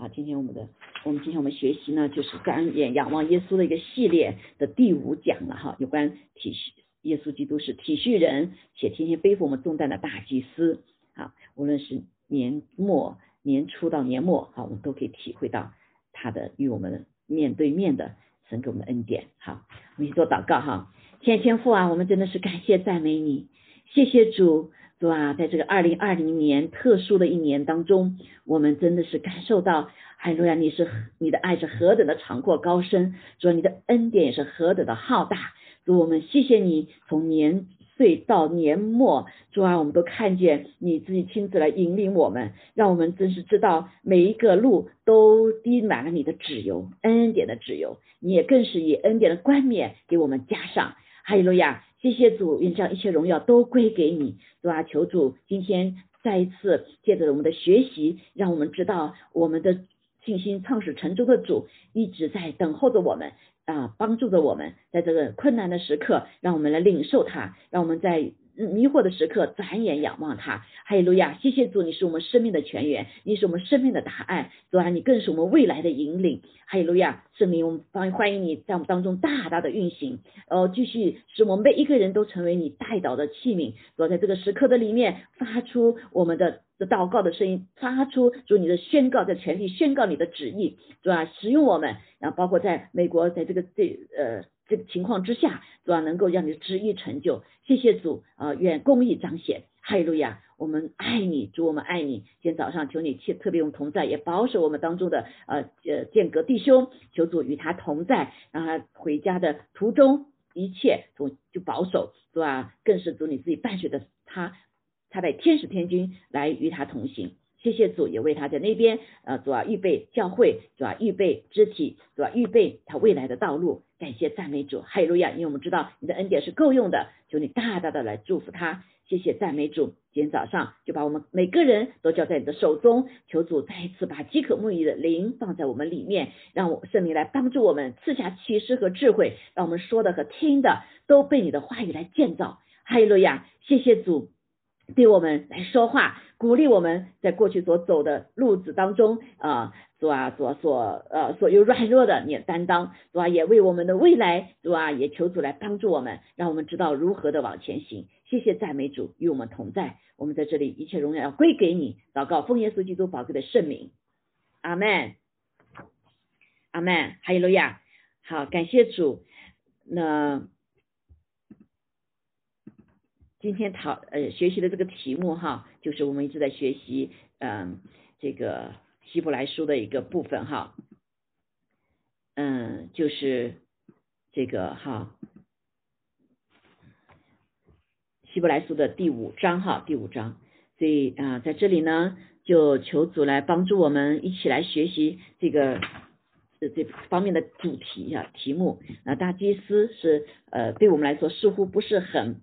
好，今天我们的我们今天我们学习呢，就是感眼仰望耶稣的一个系列的第五讲了哈，有关体恤耶稣基督是体恤人，且天天背负我们重担的大祭司啊，无论是年末年初到年末，好，我们都可以体会到他的与我们面对面的神给我们的恩典。好，我们一起做祷告哈，天天父啊，我们真的是感谢赞美你，谢谢主。主啊，在这个二零二零年特殊的一年当中，我们真的是感受到，海路亚，你是你的爱是何等的长阔高深，主，你的恩典也是何等的浩大。主，我们谢谢你，从年岁到年末，主啊，我们都看见你自己亲自来引领我们，让我们真是知道每一个路都滴满了你的旨油，恩典的旨油，你也更是以恩典的冠冕给我们加上，哈利路亚。这些主，愿将一切荣耀都归给你，主啊，求主今天再一次借着我们的学习，让我们知道我们的信心创始成终的主一直在等候着我们啊，帮助着我们，在这个困难的时刻，让我们来领受他，让我们在。迷惑的时刻，转眼仰望他，哈利路亚！谢谢主，你是我们生命的泉源，你是我们生命的答案，主啊，你更是我们未来的引领，哈利路亚！圣灵，我们欢欢迎你在我们当中大大的运行，呃，继续使我们每一个人都成为你带导的器皿，主在这个时刻的里面发出我们的祷告的声音，发出主你的宣告，在全体宣告你的旨意，主啊，使用我们，然后包括在美国，在这个这呃。这个情况之下，主要能够让你的旨意成就。谢谢主啊，愿公义彰显。哈利路亚，我们爱你，主我们爱你。今天早上求你切特别用同在，也保守我们当中的呃呃间隔弟兄，求主与他同在，让他回家的途中一切从就保守，是吧？更是主你自己伴随着他，他在天使天君来与他同行。谢谢主，也为他在那边呃主要预备教会，主要预备肢体，主要预备他未来的道路。感谢赞美主，哈利路亚！因为我们知道你的恩典是够用的，求你大大的来祝福他。谢谢赞美主，今天早上就把我们每个人都交在你的手中，求主再一次把饥渴沐浴的灵放在我们里面，让我圣灵来帮助我们，赐下启示和智慧，让我们说的和听的都被你的话语来建造。哈利路亚！谢谢主。对我们来说话，鼓励我们在过去所走的路子当中啊，主啊，所所呃所有软弱的你担当，主啊，也为我们的未来，主啊，也求主来帮助我们，让我们知道如何的往前行。谢谢赞美主与我们同在，我们在这里一切荣耀要归给你。祷告奉耶稣基督宝贵的圣名，阿门，阿门，哈利路亚。好，感谢主。那。今天讨呃学习的这个题目哈，就是我们一直在学习嗯这个希伯来书的一个部分哈，嗯就是这个哈希伯来书的第五章哈第五章，所以啊在这里呢就求主来帮助我们一起来学习这个这这方面的主题啊题目，那大祭司是呃对我们来说似乎不是很。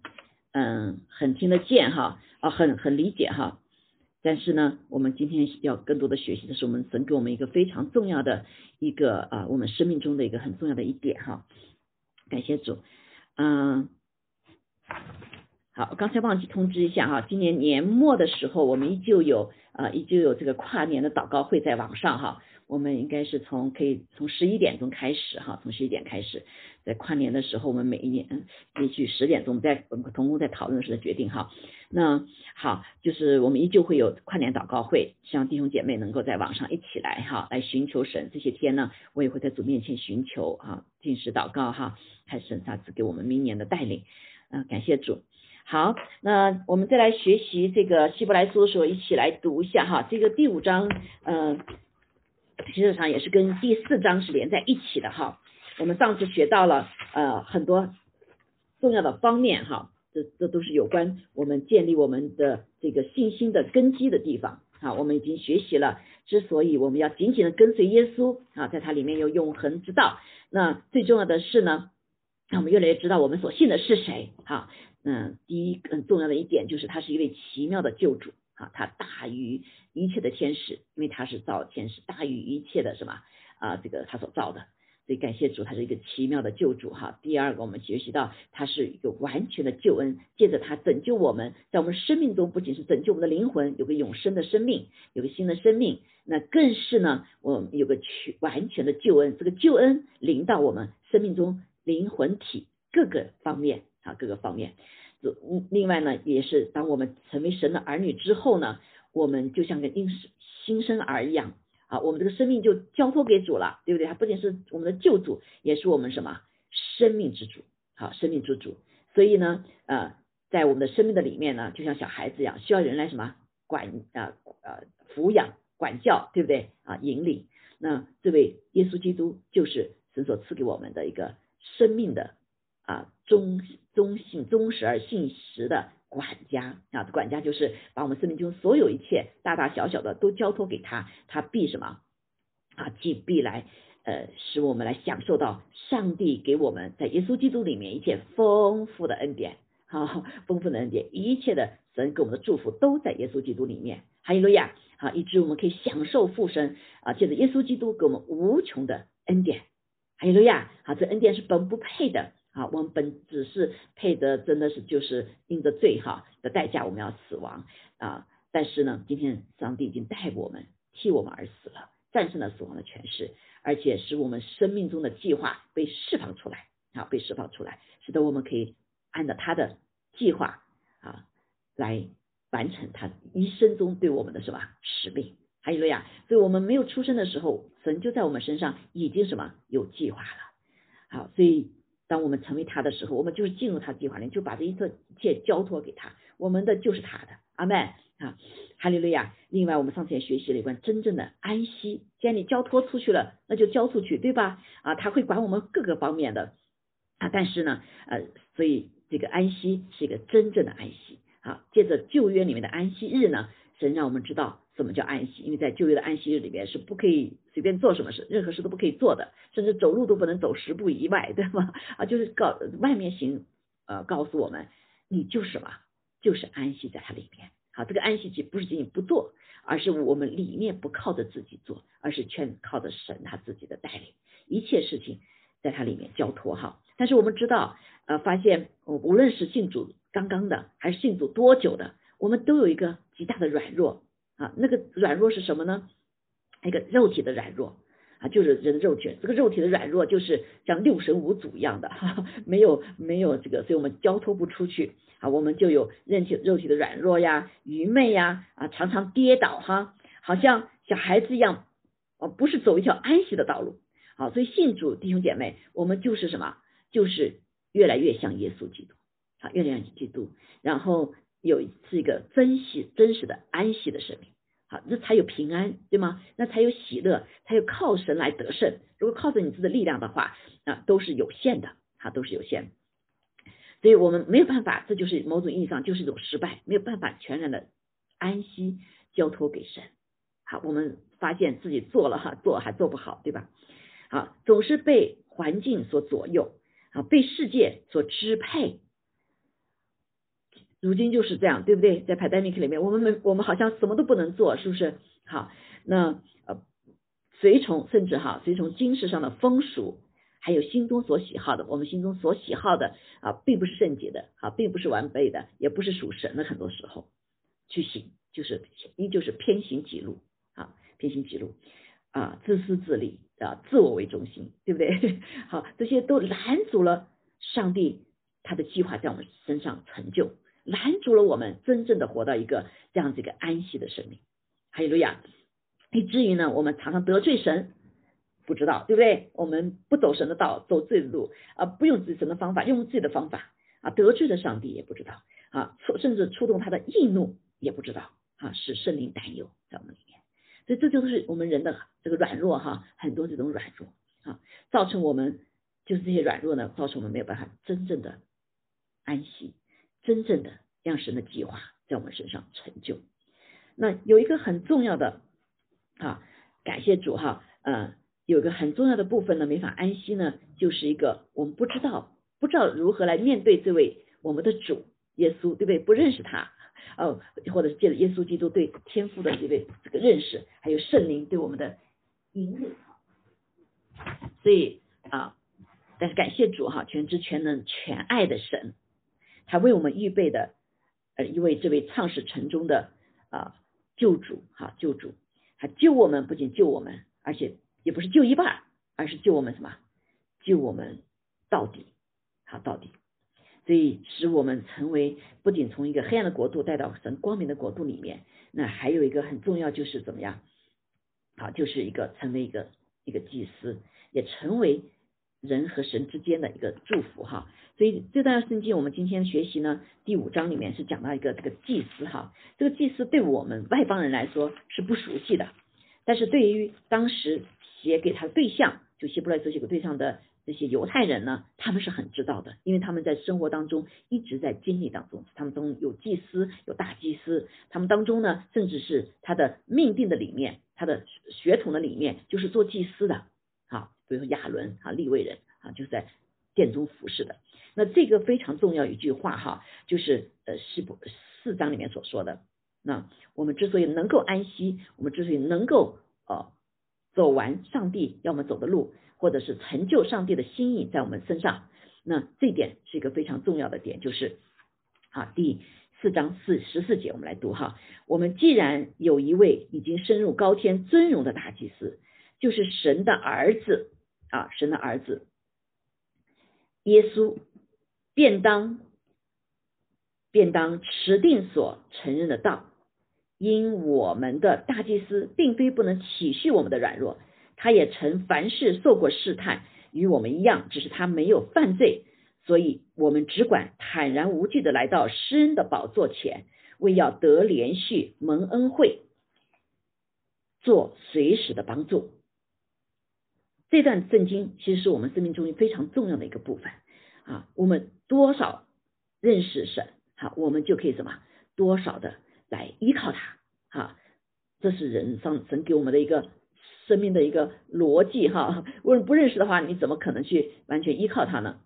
嗯，很听得见哈，啊，很很理解哈，但是呢，我们今天要更多的学习的是，我们神给我们一个非常重要的一个啊，我们生命中的一个很重要的一点哈，感谢主，嗯，好，刚才忘记通知一下哈，今年年末的时候，我们依旧有啊，依旧有这个跨年的祷告会在网上哈。我们应该是从可以从十一点钟开始哈，从十一点开始，在跨年的时候，我们每一年也许十点钟，在我们同工在讨论时的决定哈。那好，就是我们依旧会有跨年祷告会，希望弟兄姐妹能够在网上一起来哈，来寻求神。这些天呢，我也会在主面前寻求哈，进食祷告哈，看神啥子给我们明年的带领。嗯，感谢主。好，那我们再来学习这个希伯来书的时候，一起来读一下哈，这个第五章，嗯。实际上也是跟第四章是连在一起的哈。我们上次学到了呃很多重要的方面哈，这这都是有关我们建立我们的这个信心的根基的地方啊。我们已经学习了，之所以我们要紧紧的跟随耶稣啊，在它里面有永恒之道。那最重要的是呢，让我们越来越知道我们所信的是谁哈。嗯，第一更重要的一点就是他是一位奇妙的救主。啊，他大于一切的天使，因为他是造天使，大于一切的什么啊？这个他所造的，所以感谢主，他是一个奇妙的救主哈。第二个，我们学习到他是一个完全的救恩，借着他拯救我们，在我们生命中不仅是拯救我们的灵魂，有个永生的生命，有个新的生命，那更是呢，我有个全完全的救恩。这个救恩临到我们生命中灵魂体各个方面啊，各个方面。另外呢，也是当我们成为神的儿女之后呢，我们就像个婴新生儿一样。啊，我们这个生命就交托给主了，对不对？他不仅是我们的救主，也是我们什么生命之主？好，生命之主。所以呢，呃，在我们的生命的里面呢，就像小孩子一样，需要人来什么管啊呃抚养、管教，对不对？啊，引领。那这位耶稣基督就是神所赐给我们的一个生命的啊忠忠信忠实而信实的。管家啊，管家就是把我们生命中所有一切大大小小的都交托给他，他必什么啊？既必来呃，使我们来享受到上帝给我们在耶稣基督里面一切丰富的恩典，好，丰富的恩典，一切的神给我们的祝福都在耶稣基督里面。哈利路亚，好，以致我们可以享受复生啊，借着耶稣基督给我们无穷的恩典。哈利路亚，好，这恩典是本不配的。啊，我们本只是配得，真的是就是因着罪哈的代价，我们要死亡啊！但是呢，今天上帝已经带我们替我们而死了，战胜了死亡的权势，而且使我们生命中的计划被释放出来啊，被释放出来，使得我们可以按照他的计划啊来完成他一生中对我们的什么使命。还有了呀，所以我们没有出生的时候，神就在我们身上已经什么有计划了。好，所以。当我们成为他的时候，我们就是进入他计划里，就把这一切交托给他，我们的就是他的。阿门啊，哈利路亚。另外，我们上次也学习了一关真正的安息。既然你交托出去了，那就交出去，对吧？啊，他会管我们各个方面的啊。但是呢，呃，所以这个安息是一个真正的安息。好，借着旧约里面的安息日呢，神让我们知道。什么叫安息？因为在旧约的安息日里边是不可以随便做什么事，任何事都不可以做的，甚至走路都不能走十步以外，对吗？啊，就是告外面行，呃，告诉我们，你就是什么，就是安息在它里面。好，这个安息期不是仅仅不做，而是我们里面不靠着自己做，而是全靠着神他自己的带领，一切事情在它里面交托哈。但是我们知道，呃，发现无论是信主刚刚的，还是信主多久的，我们都有一个极大的软弱。啊，那个软弱是什么呢？一个肉体的软弱啊，就是人的肉体。这个肉体的软弱就是像六神无主一样的，哈哈没有没有这个，所以我们交托不出去啊，我们就有肉体肉体的软弱呀、愚昧呀啊，常常跌倒哈，好像小孩子一样，哦，不是走一条安息的道路。好，所以信主弟兄姐妹，我们就是什么？就是越来越像耶稣基督，啊，越来越像基督，然后。有是一个珍惜真实的安息的生命，好，那才有平安，对吗？那才有喜乐，才有靠神来得胜。如果靠着你自己的力量的话，啊，都是有限的，哈，都是有限。所以我们没有办法，这就是某种意义上就是一种失败，没有办法全然的安息交托给神。好，我们发现自己做了哈，做还做不好，对吧？好，总是被环境所左右，啊，被世界所支配。如今就是这样，对不对？在 pandemic 里面，我们没我们好像什么都不能做，是不是？好，那呃，随从甚至哈，随从今世上的风俗，还有心中所喜好的，我们心中所喜好的啊，并不是圣洁的，啊，并不是完备的，也不是属神的。很多时候去行，就是依旧是偏行己路啊，偏行己路啊，自私自利啊，自我为中心，对不对？好，这些都拦阻了上帝他的计划在我们身上成就。拦住了我们真正的活到一个这样子一个安息的生命，哈利路亚！以至于呢，我们常常得罪神，不知道对不对？我们不走神的道，走罪的路啊，不用自己神的方法，用自己的方法啊，得罪了上帝也不知道啊，甚至触动他的易怒也不知道啊，使圣灵担忧在我们里面。所以这就是我们人的这个软弱哈，很多这种软弱啊，造成我们就是这些软弱呢，造成我们没有办法真正的安息。真正的让神的计划在我们身上成就。那有一个很重要的啊，感谢主哈，呃，有个很重要的部分呢，没法安息呢，就是一个我们不知道不知道如何来面对这位我们的主耶稣，对不对？不认识他哦，或者是借着耶稣基督对天父的这位这个认识，还有圣灵对我们的引领。所以啊但是感谢主哈，全知全能全爱的神，他为我们预备的呃一位这位创始成中的啊救主哈救主，他救我们不仅救我们，而且也不是救一半，而是救我们什么？救我们到底，好到底。所以使我们成为不仅从一个黑暗的国度带到神光明的国度里面，那还有一个很重要就是怎么样？好，就是一个成为一个一个祭司，也成为人和神之间的一个祝福哈。所以这段圣经我们今天学习呢，第五章里面是讲到一个这个祭司哈，这个祭司对我们外邦人来说是不熟悉的，但是对于当时写给他对象，就希伯来这几个对象的。这些犹太人呢，他们是很知道的，因为他们在生活当中一直在经历当中，他们中有祭司，有大祭司，他们当中呢，甚至是他的命定的里面，他的血统的里面就是做祭司的，比如说亚伦啊，立位人啊，就是在殿中服侍的。那这个非常重要一句话哈，就是呃四不四章里面所说的，那我们之所以能够安息，我们之所以能够呃走完上帝要我们走的路。或者是成就上帝的心意在我们身上，那这点是一个非常重要的点，就是啊第四章四十四节，我们来读哈。我们既然有一位已经深入高天尊荣的大祭司，就是神的儿子啊，神的儿子耶稣，便当便当持定所承认的道，因我们的大祭司并非不能体恤我们的软弱。他也曾凡事受过试探，与我们一样，只是他没有犯罪，所以我们只管坦然无惧的来到施恩的宝座前，为要得连续蒙恩惠，做随时的帮助。这段圣经其实是我们生命中非常重要的一个部分啊，我们多少认识神，好，我们就可以什么多少的来依靠他，哈，这是人上神给我们的一个。生命的一个逻辑哈，如果不认识的话，你怎么可能去完全依靠他呢？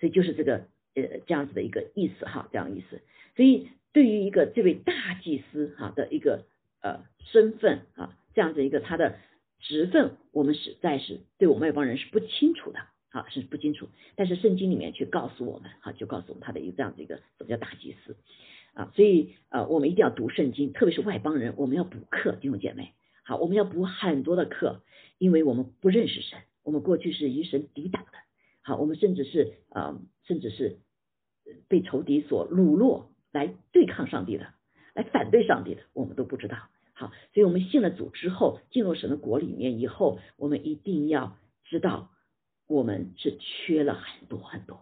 所以就是这个呃这样子的一个意思哈，这样意思。所以对于一个这位大祭司哈的一个呃身份啊，这样子一个他的职分，我们实在是对我们外邦人是不清楚的啊，是不清楚。但是圣经里面却告诉我们哈，就告诉我们他的一个这样子一个什么叫大祭司啊，所以呃我们一定要读圣经，特别是外邦人，我们要补课，弟兄姐妹。好，我们要补很多的课，因为我们不认识神，我们过去是与神抵挡的。好，我们甚至是呃，甚至是被仇敌所掳落来对抗上帝的，来反对上帝的，我们都不知道。好，所以我们信了主之后，进入神的国里面以后，我们一定要知道，我们是缺了很多很多。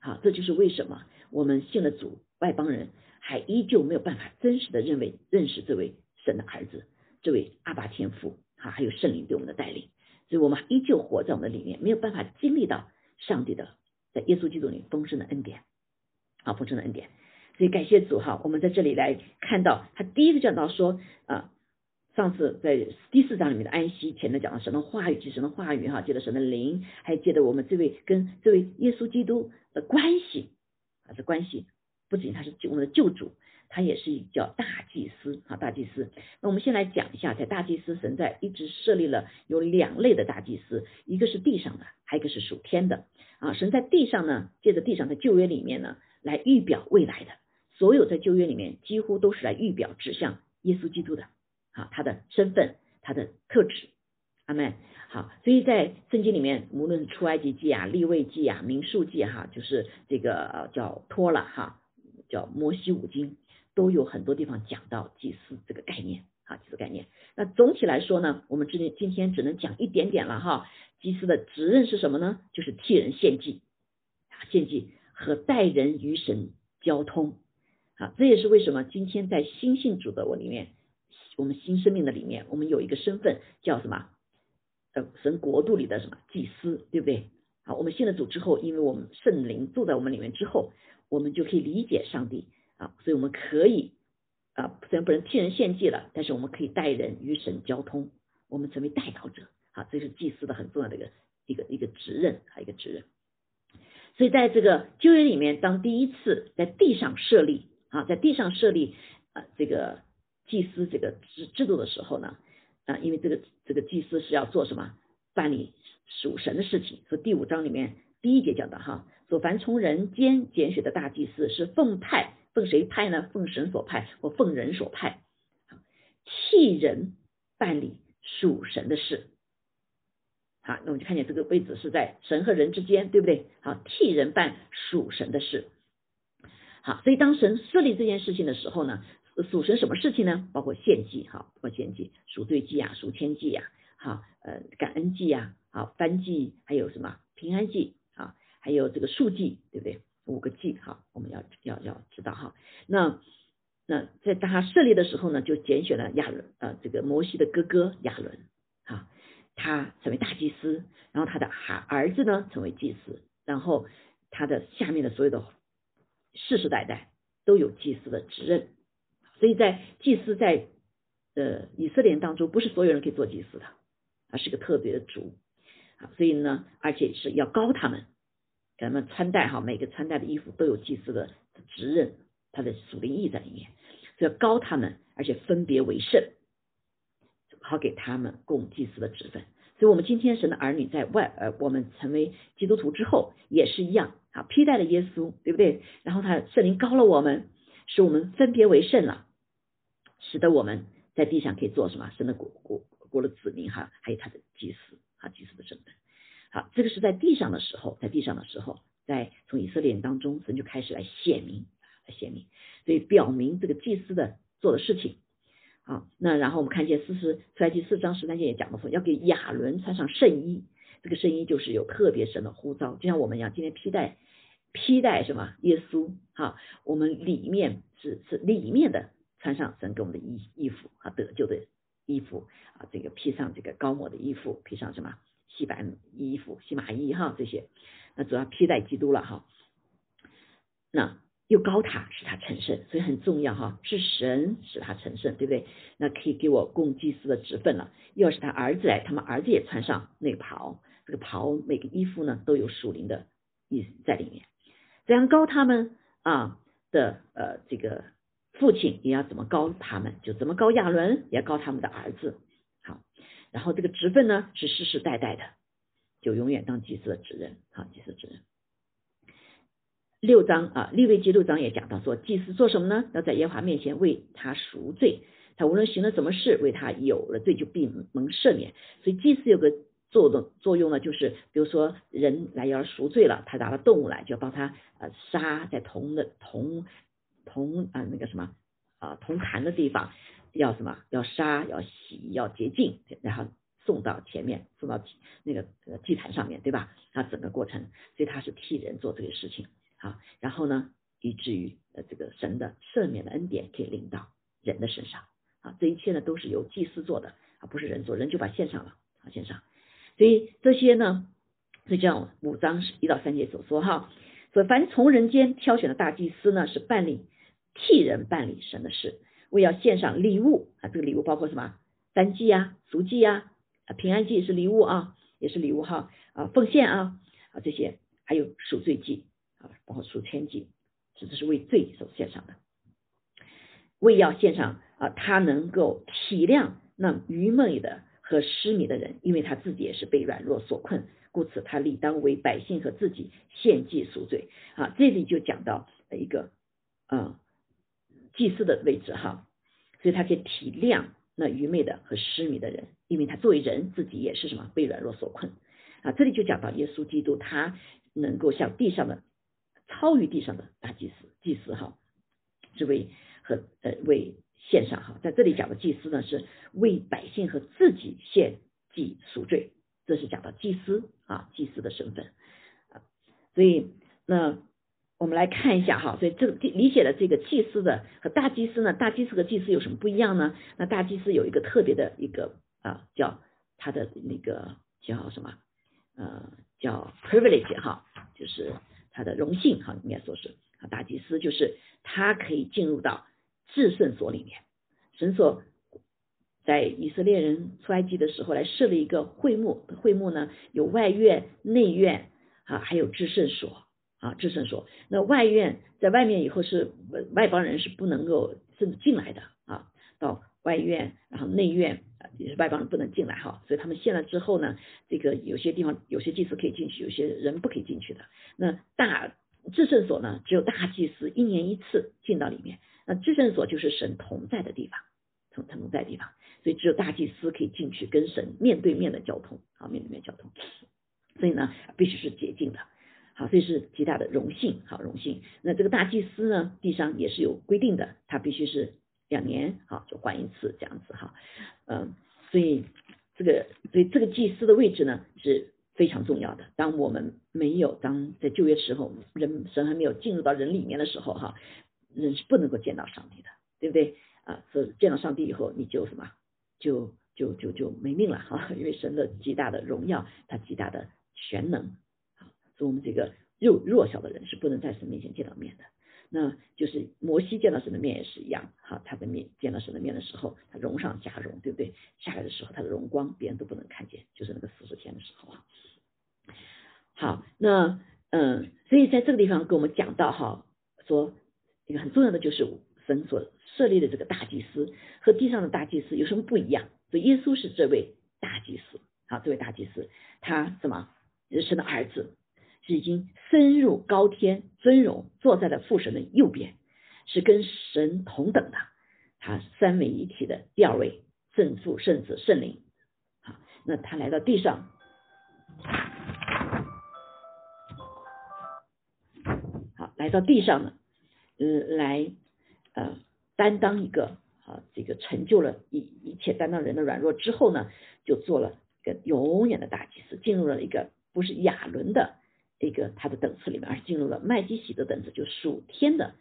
好，这就是为什么我们信了主，外邦人还依旧没有办法真实的认为认识这位神的儿子。这位阿爸天父，哈，还有圣灵对我们的带领，所以我们依旧活在我们的里面，没有办法经历到上帝的在耶稣基督里丰盛的恩典，啊，丰盛的恩典。所以感谢主哈，我们在这里来看到他第一个讲到说啊，上次在第四章里面的安息，前面讲到神的话语，及神的话语哈，借着神的灵，还借着我们这位跟这位耶稣基督的关系啊，这关系不仅他是我们的救主。他也是叫大祭司啊，大祭司。那我们先来讲一下，在大祭司神在一直设立了有两类的大祭司，一个是地上的，还有一个是属天的啊。神在地上呢，借着地上的旧约里面呢，来预表未来的。所有在旧约里面，几乎都是来预表指向耶稣基督的啊，他的身份，他的特质。阿门。好，所以在圣经里面，无论出埃及记啊、立位记啊、民数记哈，就是这个叫托了哈，叫摩西五经。都有很多地方讲到祭司这个概念啊，祭司概念。那总体来说呢，我们今天今天只能讲一点点了哈。祭司的职任是什么呢？就是替人献祭，献祭和待人与神交通啊。这也是为什么今天在新信主的我里面，我们新生命的里面，我们有一个身份叫什么？呃，神国度里的什么祭司，对不对？好，我们信了主之后，因为我们圣灵住在我们里面之后，我们就可以理解上帝。啊，所以我们可以啊，虽然不能替人献祭了，但是我们可以带人与神交通，我们成为代祷者。啊，这是祭司的很重要的一个一个一个职任，还有一个职任。所以在这个旧约里面，当第一次在地上设立啊，在地上设立啊这个祭司这个制制度的时候呢，啊，因为这个这个祭司是要做什么？办理属神的事情。所以第五章里面第一节讲的哈，说凡从人间拣选的大祭司是奉派，奉谁派呢？奉神所派或奉人所派，替人办理属神的事。好，那我们就看见这个位置是在神和人之间，对不对？好，替人办属神的事。好，所以当神设立这件事情的时候呢，属神什么事情呢？包括献祭，哈，包括献祭、赎罪祭啊、赎千祭啊，好，呃，感恩祭啊，好，翻祭，还有什么平安祭啊，还有这个数祭，对不对？五个祭，哈，我们要要要知道哈。那那在他设立的时候呢，就拣选了亚伦，呃，这个摩西的哥哥亚伦，哈。他成为大祭司，然后他的孩儿子呢成为祭司，然后他的下面的所有的世世代代都有祭司的职任，所以在祭司在呃以色列当中，不是所有人可以做祭司的，他是个特别的族。啊，所以呢，而且是要高他们，给他们穿戴哈，每个穿戴的衣服都有祭司的职任，他的属灵意在里面，所以要高他们，而且分别为圣。好给他们供祭司的职分，所以，我们今天神的儿女在外，呃，我们成为基督徒之后也是一样，啊，披戴了耶稣，对不对？然后他圣灵高了我们，使我们分别为圣了，使得我们在地上可以做什么？神的国国国的子民哈，还有他的祭司，啊，祭司的身份。好，这个是在地上的时候，在地上的时候，在从以色列当中，神就开始来显明，来显明，所以表明这个祭司的做的事情。啊，那然后我们看见四十出来第四章十三节也讲到说，要给亚伦穿上圣衣，这个圣衣就是有特别神的呼召，就像我们一样，今天披戴披戴什么？耶稣，哈，我们里面是是里面的穿上神给我们的衣衣服啊，得救的衣服啊，这个披上这个高抹的衣服，披上什么？细白衣服、细麻衣哈，这些，那主要披戴基督了哈，那。又高塔使他成圣，所以很重要哈，是神使他成圣，对不对？那可以给我供祭司的职分了。要是他儿子来，他们儿子也穿上那个袍，这个袍每个衣服呢都有属灵的意思在里面。怎样高他们啊的呃这个父亲也要怎么高他们，就怎么高亚伦，也要高他们的儿子。好，然后这个职分呢是世世代代的，就永远当祭司的职任，好，祭司职任。六章啊，利未记六章也讲到说，祭司做什么呢？要在耶和华面前为他赎罪，他无论行了什么事，为他有了罪就必蒙赦免。所以祭司有个作用作用呢，就是比如说人来要赎罪了，他拿了动物来，就要帮他呃杀在铜的铜铜啊那个什么啊铜坛的地方，要什么要杀要洗要洁净，然后送到前面送到那个祭坛上面对吧？他整个过程，所以他是替人做这个事情。啊，然后呢，以至于呃这个神的赦免的恩典可以临到人的身上啊，这一切呢都是由祭司做的啊，不是人做，人就把献上了啊献上，所以这些呢，就像五章一到三节所说哈，说凡从人间挑选的大祭司呢，是办理替人办理神的事，为要献上礼物啊，这个礼物包括什么？单祭啊、赎祭啊、平安祭是礼物啊，也是礼物哈啊，奉献啊啊这些，还有赎罪祭。啊，包括赎千金，这只是为罪所献上的，为要献上啊，他能够体谅那愚昧的和失迷的人，因为他自己也是被软弱所困，故此他理当为百姓和自己献祭赎罪啊。这里就讲到一个啊祭祀的位置哈，所以他可以体谅那愚昧的和失迷的人，因为他作为人自己也是什么被软弱所困啊。这里就讲到耶稣基督，他能够像地上的。超于地上的大祭司，祭司哈，是为和呃为献上哈，在这里讲的祭司呢，是为百姓和自己献祭赎罪，这是讲到祭司啊，祭司的身份啊，所以那我们来看一下哈，所以这个理解的这个祭司的和大祭司呢，大祭司和祭司有什么不一样呢？那大祭司有一个特别的一个啊，叫他的那个叫什么呃叫 privilege 哈，就是。他的荣幸哈，应该说是啊，大祭司就是他可以进入到至圣所里面。神所在以色列人出埃及的时候来设了一个会幕，会幕呢有外院、内院啊，还有至圣所啊，至圣所。那外院在外面以后是外邦人是不能够甚至进来的啊，到外院，然后内院也是外邦人不能进来哈，所以他们献了之后呢，这个有些地方有些祭司可以进去，有些人不可以进去的。那大至圣所呢，只有大祭司一年一次进到里面。那至圣所就是神同在的地方，同同在的地方，所以只有大祭司可以进去跟神面对面的交通啊，面对面交通。所以呢，必须是洁净的。好，这是极大的荣幸，好荣幸。那这个大祭司呢，地上也是有规定的，他必须是两年，好就换一次这样子哈。嗯，所以这个，所以这个祭司的位置呢是非常重要的。当我们没有当在旧约时候，人神还没有进入到人里面的时候，哈，人是不能够见到上帝的，对不对？啊，所以见到上帝以后，你就什么，就就就就没命了哈，因为神的极大的荣耀，他极大的全能。啊所以我们这个弱弱小的人是不能在神面前见到面的。那就是摩西见到神的面也是一样，哈，他的面见到神的面的时候，他荣上加荣，对不对？下来的时候，他的荣光别人都不能看见，就是那个四十天的时候啊。好，那嗯，所以在这个地方跟我们讲到哈，说一个很重要的就是神所设立的这个大祭司和地上的大祭司有什么不一样？所以耶稣是这位大祭司，好，这位大祭司他什么？是神的儿子。已经深入高天尊荣，坐在了父神的右边，是跟神同等的，他三位一体的第二位圣父、圣子、圣灵。好，那他来到地上，好来到地上呢，嗯，来呃担当一个啊这个成就了一一切担当人的软弱之后呢，就做了一个永远的大祭司，进入了一个不是亚伦的。一个他的等次里面，而进入了麦基喜的等次，就属天的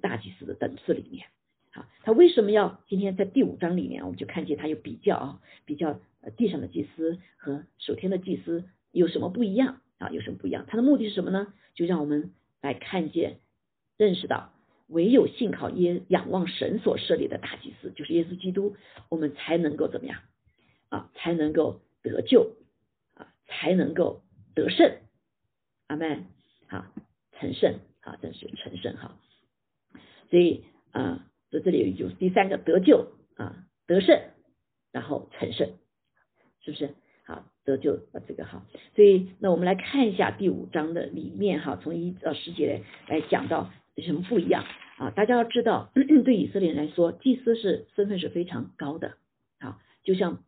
大祭司的等次里面。好，他为什么要今天在第五章里面，我们就看见他有比较啊，比较地上的祭司和属天的祭司有什么不一样啊？有什么不一样？他的目的是什么呢？就让我们来看见、认识到，唯有信靠耶、仰望神所设立的大祭司，就是耶稣基督，我们才能够怎么样啊？才能够得救啊？才能够得胜。阿门，好，成圣，好，真是成圣，好，所以啊，在这里有第三个得救啊，得胜，然后成圣，是不是？好，得救啊，这个好，所以那我们来看一下第五章的里面哈，从一到十节来讲到有什么不一样啊？大家要知道，对以色列人来说，祭司是身份是非常高的，好，就像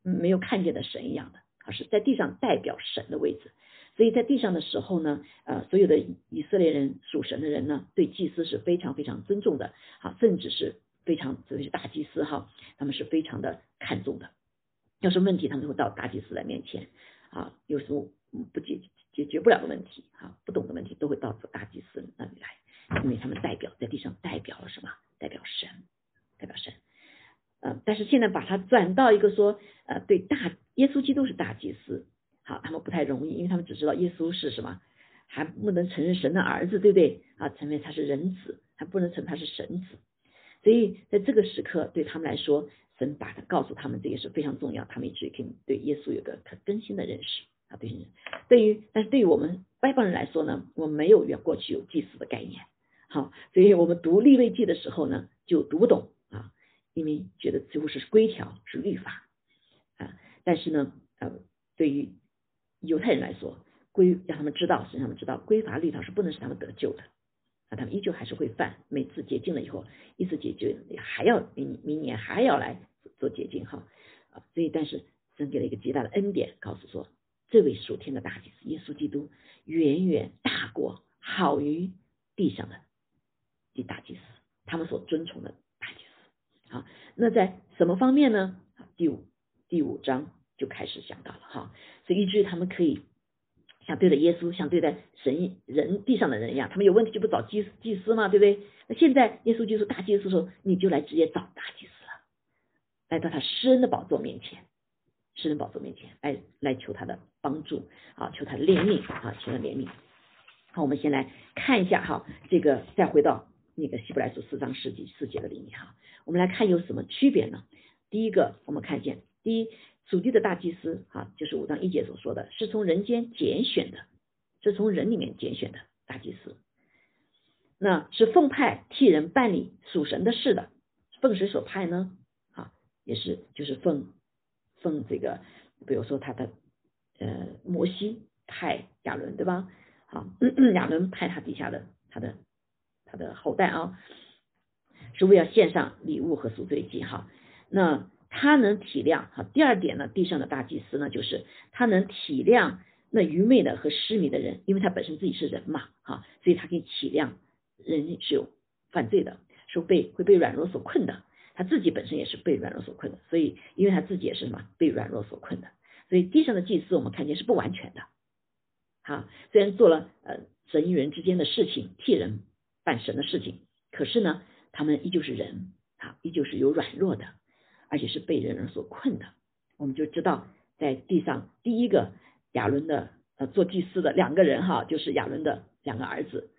没有看见的神一样的，啊，是在地上代表神的位置。所以在地上的时候呢，呃，所有的以色列人属神的人呢，对祭司是非常非常尊重的，好，甚至是非常，特别是大祭司哈，他们是非常的看重的。有什么问题，他们会到大祭司的面前啊，有时候不解解决不了的问题啊，不懂的问题，都会到大祭司那里来，因为他们代表在地上代表了什么？代表神，代表神。呃，但是现在把它转到一个说，呃，对大耶稣基督是大祭司。好，他们不太容易，因为他们只知道耶稣是什么，还不能承认神的儿子，对不对？啊，承认他是人子，还不能承认他是神子。所以在这个时刻，对他们来说，神把他告诉他们，这也是非常重要。他们一直可以对耶稣有个可更新的认识啊。对于对于，但是对于我们外邦人来说呢，我们没有远过去有祭祀的概念。好，所以我们读立位记的时候呢，就读不懂啊，因为觉得几乎是规条是律法啊。但是呢，呃，对于犹太人来说，规让他们知道，使他们知道规法律条是不能使他们得救的，啊，他们依旧还是会犯。每次洁净了以后，一次解决还要明明年还要来做洁净哈啊，所以但是神给了一个极大的恩典，告诉说这位属天的大祭司耶稣基督远远大过好于地上的第大祭司，他们所尊崇的大祭司。好，那在什么方面呢？第五第五章。就开始想到了哈，所以以至于他们可以像对待耶稣，像对待神人地上的人一样，他们有问题就不找祭祭司嘛？对不对？那现在耶稣就是大祭司时候，你就来直接找大祭司了，来到他施恩的宝座面前，施恩宝座面前，来来求他的帮助啊，求他的怜悯啊，求他怜悯。好，我们先来看一下哈，这个再回到那个希伯来书四章十几四节的里面哈，我们来看有什么区别呢？第一个，我们看见第一。属地的大祭司，哈，就是五章一节所说的，是从人间拣选的，是从人里面拣选的大祭司，那是奉派替人办理属神的事的，奉谁所派呢？啊，也是就是奉奉这个，比如说他的呃摩西派亚伦对吧？好，亚伦派他底下的他的他的后代啊，是为了献上礼物和赎罪祭哈。那他能体谅哈。第二点呢，地上的大祭司呢，就是他能体谅那愚昧的和失迷的人，因为他本身自己是人嘛哈，所以他可以体谅人是有犯罪的，是被会被软弱所困的。他自己本身也是被软弱所困的，所以因为他自己也是什么被软弱所困的，所以地上的祭司我们看见是不完全的。好，虽然做了呃神与人之间的事情，替人办神的事情，可是呢，他们依旧是人，啊，依旧是有软弱的，而且是被人人所困的。我们就知道，在地上第一个亚伦的呃做祭司的两个人哈，就是亚伦的两个儿子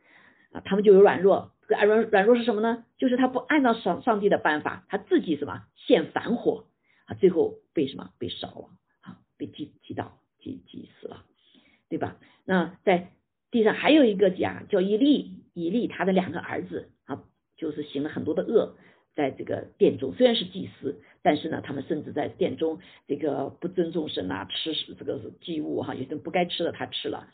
啊，他们就有软弱。软软弱是什么呢？就是他不按照上上帝的办法，他自己什么献反火啊，最后被什么被烧了啊，被击击倒击击死了，对吧？那在地上还有一个家叫以利，以利他的两个儿子啊，就是行了很多的恶，在这个殿中虽然是祭司，但是呢，他们甚至在殿中这个不尊重神啊，吃这个祭物哈，有些不该吃的他吃了。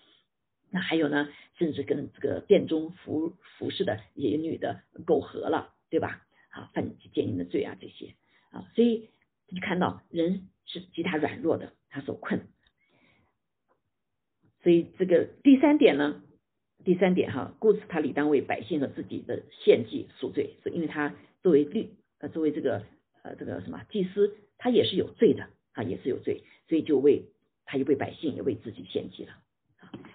那还有呢，甚至跟这个殿中服服侍的一些女的苟合了，对吧？啊，犯奸淫的罪啊，这些啊，所以你看到人是极大软弱的，他所困。所以这个第三点呢，第三点哈，故此他理当为百姓和自己的献祭赎罪，是因为他作为律呃作为这个呃这个什么祭司，他也是有罪的啊，也是有罪，所以就为他就为百姓也为自己献祭了。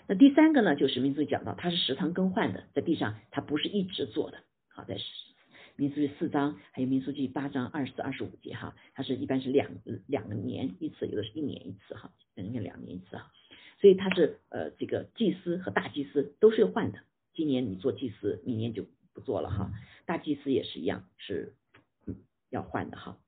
那第三个呢，就是民族讲到，它是时常更换的，在地上它不是一直做的。好，在民族记四章，还有民族记八章二十四、二十五节哈，它是一般是两两个年一次，有的是一年一次哈，人家两年一次哈。所以它是呃这个祭司和大祭司都是换的。今年你做祭司，明年就不做了哈。大祭司也是一样，是要换的哈。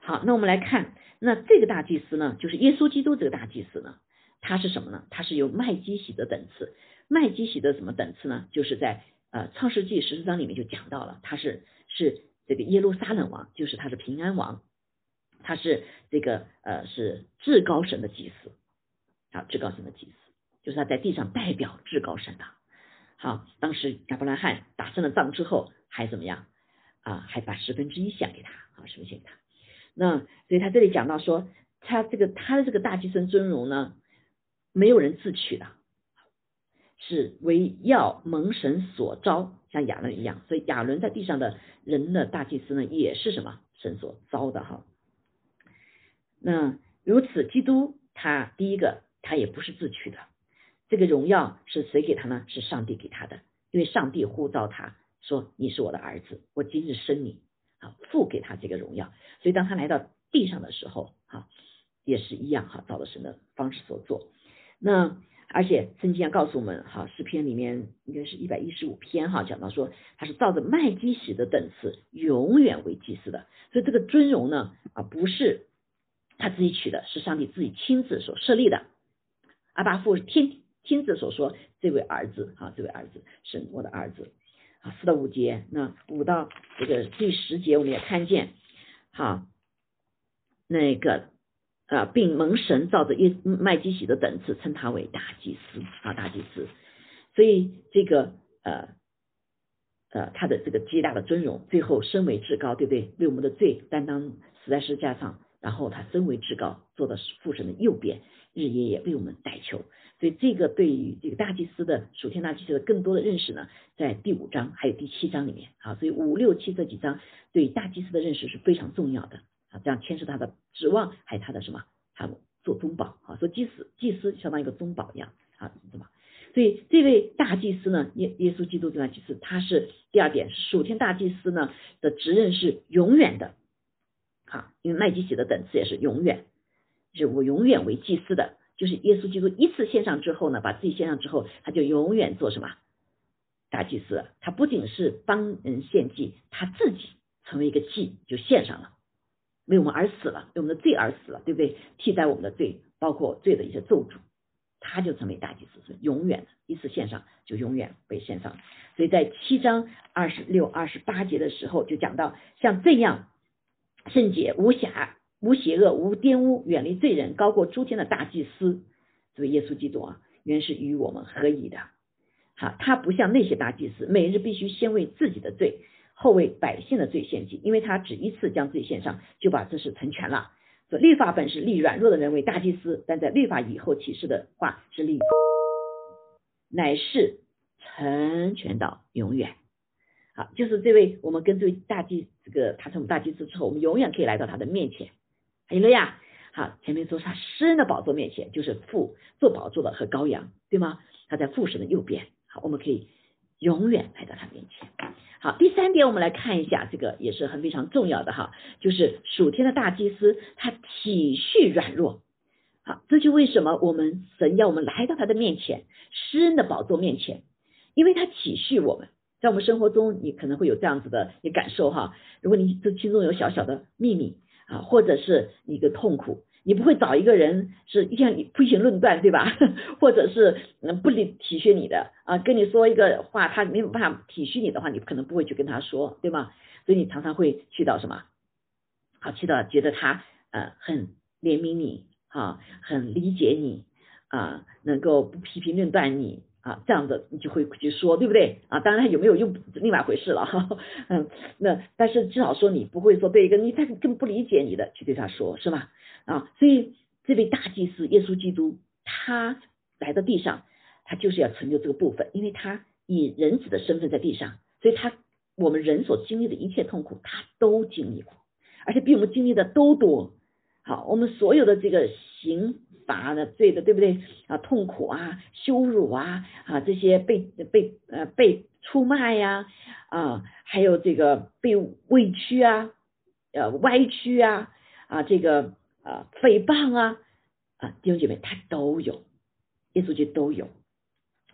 好，那我们来看，那这个大祭司呢，就是耶稣基督这个大祭司呢。他是什么呢？他是有麦基洗的等次，麦基洗的什么等次呢？就是在呃创世纪十四章里面就讲到了，他是是这个耶路撒冷王，就是他是平安王，他是这个呃是至高神的祭司，好至高神的祭司，就是他在地上代表至高神的。好，当时亚伯拉罕打胜了仗之后，还怎么样啊？还把十分之一献给他，啊，十分献给他。那所以他这里讲到说，他这个他的这个大祭司尊荣呢？没有人自取的，是为要蒙神所招，像亚伦一样。所以亚伦在地上的人的大祭司呢，也是什么神所招的哈。那如此，基督他第一个他也不是自取的，这个荣耀是谁给他呢？是上帝给他的，因为上帝呼召他说：“你是我的儿子，我今日生你。”啊，父给他这个荣耀。所以当他来到地上的时候，哈，也是一样哈，照着神的方式所做。那而且圣经告诉我们，哈诗篇里面应该是一百一十五篇哈，讲到说他是照着麦基洗的等次，永远为祭司的。所以这个尊荣呢，啊不是他自己取的，是上帝自己亲自所设立的。阿巴父天亲自所说，这位儿子啊，这位儿子是我的儿子。啊，四到五节，那五到这个第十节，我们也看见，哈那个。啊，并蒙神照着耶麦基喜的等次称他为大祭司啊，大祭司。所以这个呃呃，他的这个极大的尊荣，最后身为至高，对不对？为我们的罪担当死在十字架上，然后他身为至高，坐的是父神的右边，日夜也为我们代求。所以这个对于这个大祭司的属天大祭司的更多的认识呢，在第五章还有第七章里面啊，所以五六七这几章对大祭司的认识是非常重要的。啊，这样牵涉他的指望，还有他的什么？他做宗保啊，说祭司，祭司相当于一个宗保一样啊，怎么？所以这位大祭司呢，耶耶稣基督这大祭司，他是第二点，属天大祭司呢的职任是永远的，好，因为麦基洗的等次也是永远，是我永远为祭司的，就是耶稣基督一次献上之后呢，把自己献上之后，他就永远做什么？大祭司，他不仅是帮人献祭，他自己成为一个祭，就献上了。为我们而死了，为我们的罪而死了，对不对？替代我们的罪，包括罪的一些咒诅，他就成为大祭司，是永远的，一次献上就永远被献上。所以在七章二十六、二十八节的时候就讲到，像这样圣洁、无瑕、无邪恶、无玷污，远离罪人，高过诸天的大祭司。这位耶稣基督啊，原是与我们合一的。好，他不像那些大祭司，每日必须先为自己的罪，后为百姓的罪献祭，因为他只一次将罪献上，就把这事成全了。所以律法本是立软弱的人为大祭司，但在律法以后启示的话是立，乃是成全到永远。好，就是这位我们跟这位大祭这个他成为大祭司之后，我们永远可以来到他的面前。有了呀，好，前面说他诗人的宝座面前就是父做宝座的和羔羊，对吗？他在父神的右边。好，我们可以永远来到他面前。好，第三点，我们来看一下，这个也是很非常重要的哈，就是属天的大祭司，他体恤软弱。好，这就为什么我们神要我们来到他的面前，诗人的宝座面前，因为他体恤我们。在我们生活中，你可能会有这样子的一感受哈，如果你这心中有小小的秘密啊，或者是一个痛苦。你不会找一个人是一天批评论断，对吧？或者是嗯不理体恤你的啊，跟你说一个话，他没有办法体恤你的话，你可能不会去跟他说，对吗？所以你常常会去到什么？好，去到觉得他呃很怜悯你啊，很理解你啊，能够不批评论断你啊，这样子你就会去说，对不对？啊，当然有没有用另外一回事了哈。嗯，那但是至少说你不会说对一个你他根本不理解你的去对他说，是吧？啊，所以这位大祭司耶稣基督，他来到地上，他就是要成就这个部分，因为他以人子的身份在地上，所以他我们人所经历的一切痛苦，他都经历过，而且比我们经历的都多。好，我们所有的这个刑罚的罪的，对不对啊？痛苦啊，羞辱啊，啊，这些被被呃被出卖呀，啊，还有这个被委屈啊，呃歪曲啊，啊这个。啊，诽谤啊，啊，弟兄姐妹，他都有，耶稣就都有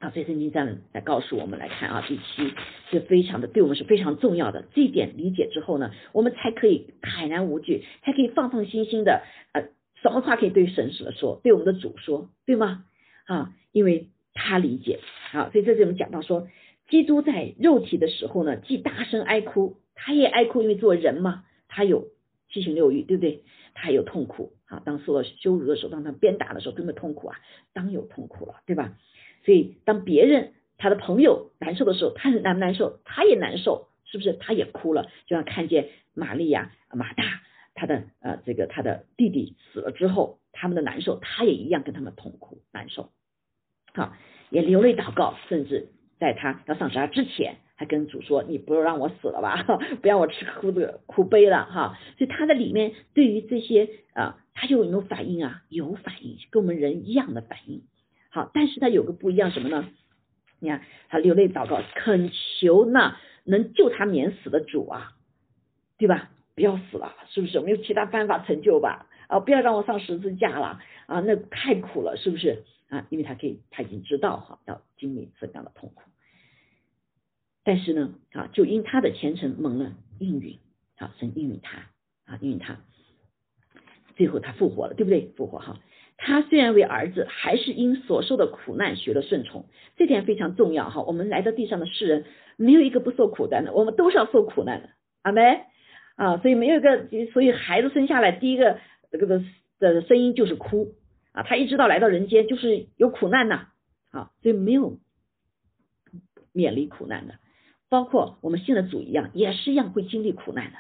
啊。所以圣经上来告诉我们来看啊，第七是非常的，对我们是非常重要的。这一点理解之后呢，我们才可以坦然无惧，才可以放放心心的，呃，什么话可以对神使说，对我们的主说，对吗？啊，因为他理解啊，所以这里我们讲到说，基督在肉体的时候呢，既大声哀哭，他也哀哭，因为做人嘛，他有七情六欲，对不对？他有痛苦啊，当受了羞辱的时候，当他鞭打的时候，多么痛苦啊，当有痛苦了，对吧？所以当别人他的朋友难受的时候，他难不难受？他也难受，是不是？他也哭了，就像看见玛利亚、马大他的呃这个他的弟弟死了之后，他们的难受，他也一样跟他们痛苦难受，好，也流泪祷告，甚至在他要上十字之前。还跟主说：“你不要让我死了吧，不让我吃苦的苦悲了哈。”所以他的里面对于这些啊，他就有没有反应啊？有反应，跟我们人一样的反应。好，但是他有个不一样什么呢？你看他流泪祷告，恳求那能救他免死的主啊，对吧？不要死了，是不是？没有其他办法成就吧？啊，不要让我上十字架了啊，那太苦了，是不是啊？因为他可以，他已经知道哈，要经历怎样的痛苦。但是呢，啊，就因他的虔诚蒙了应允，啊，神应允他，啊，应允他，最后他复活了，对不对？复活哈，他虽然为儿子，还是因所受的苦难学了顺从，这点非常重要哈。我们来到地上的世人，没有一个不受苦难的，我们都是要受苦难的，阿妹啊，所以没有一个，所以孩子生下来第一个这个的的声音就是哭啊，他一直到来到人间就是有苦难呐，啊，所以没有免离苦难的。包括我们信的主一样，也是一样会经历苦难的。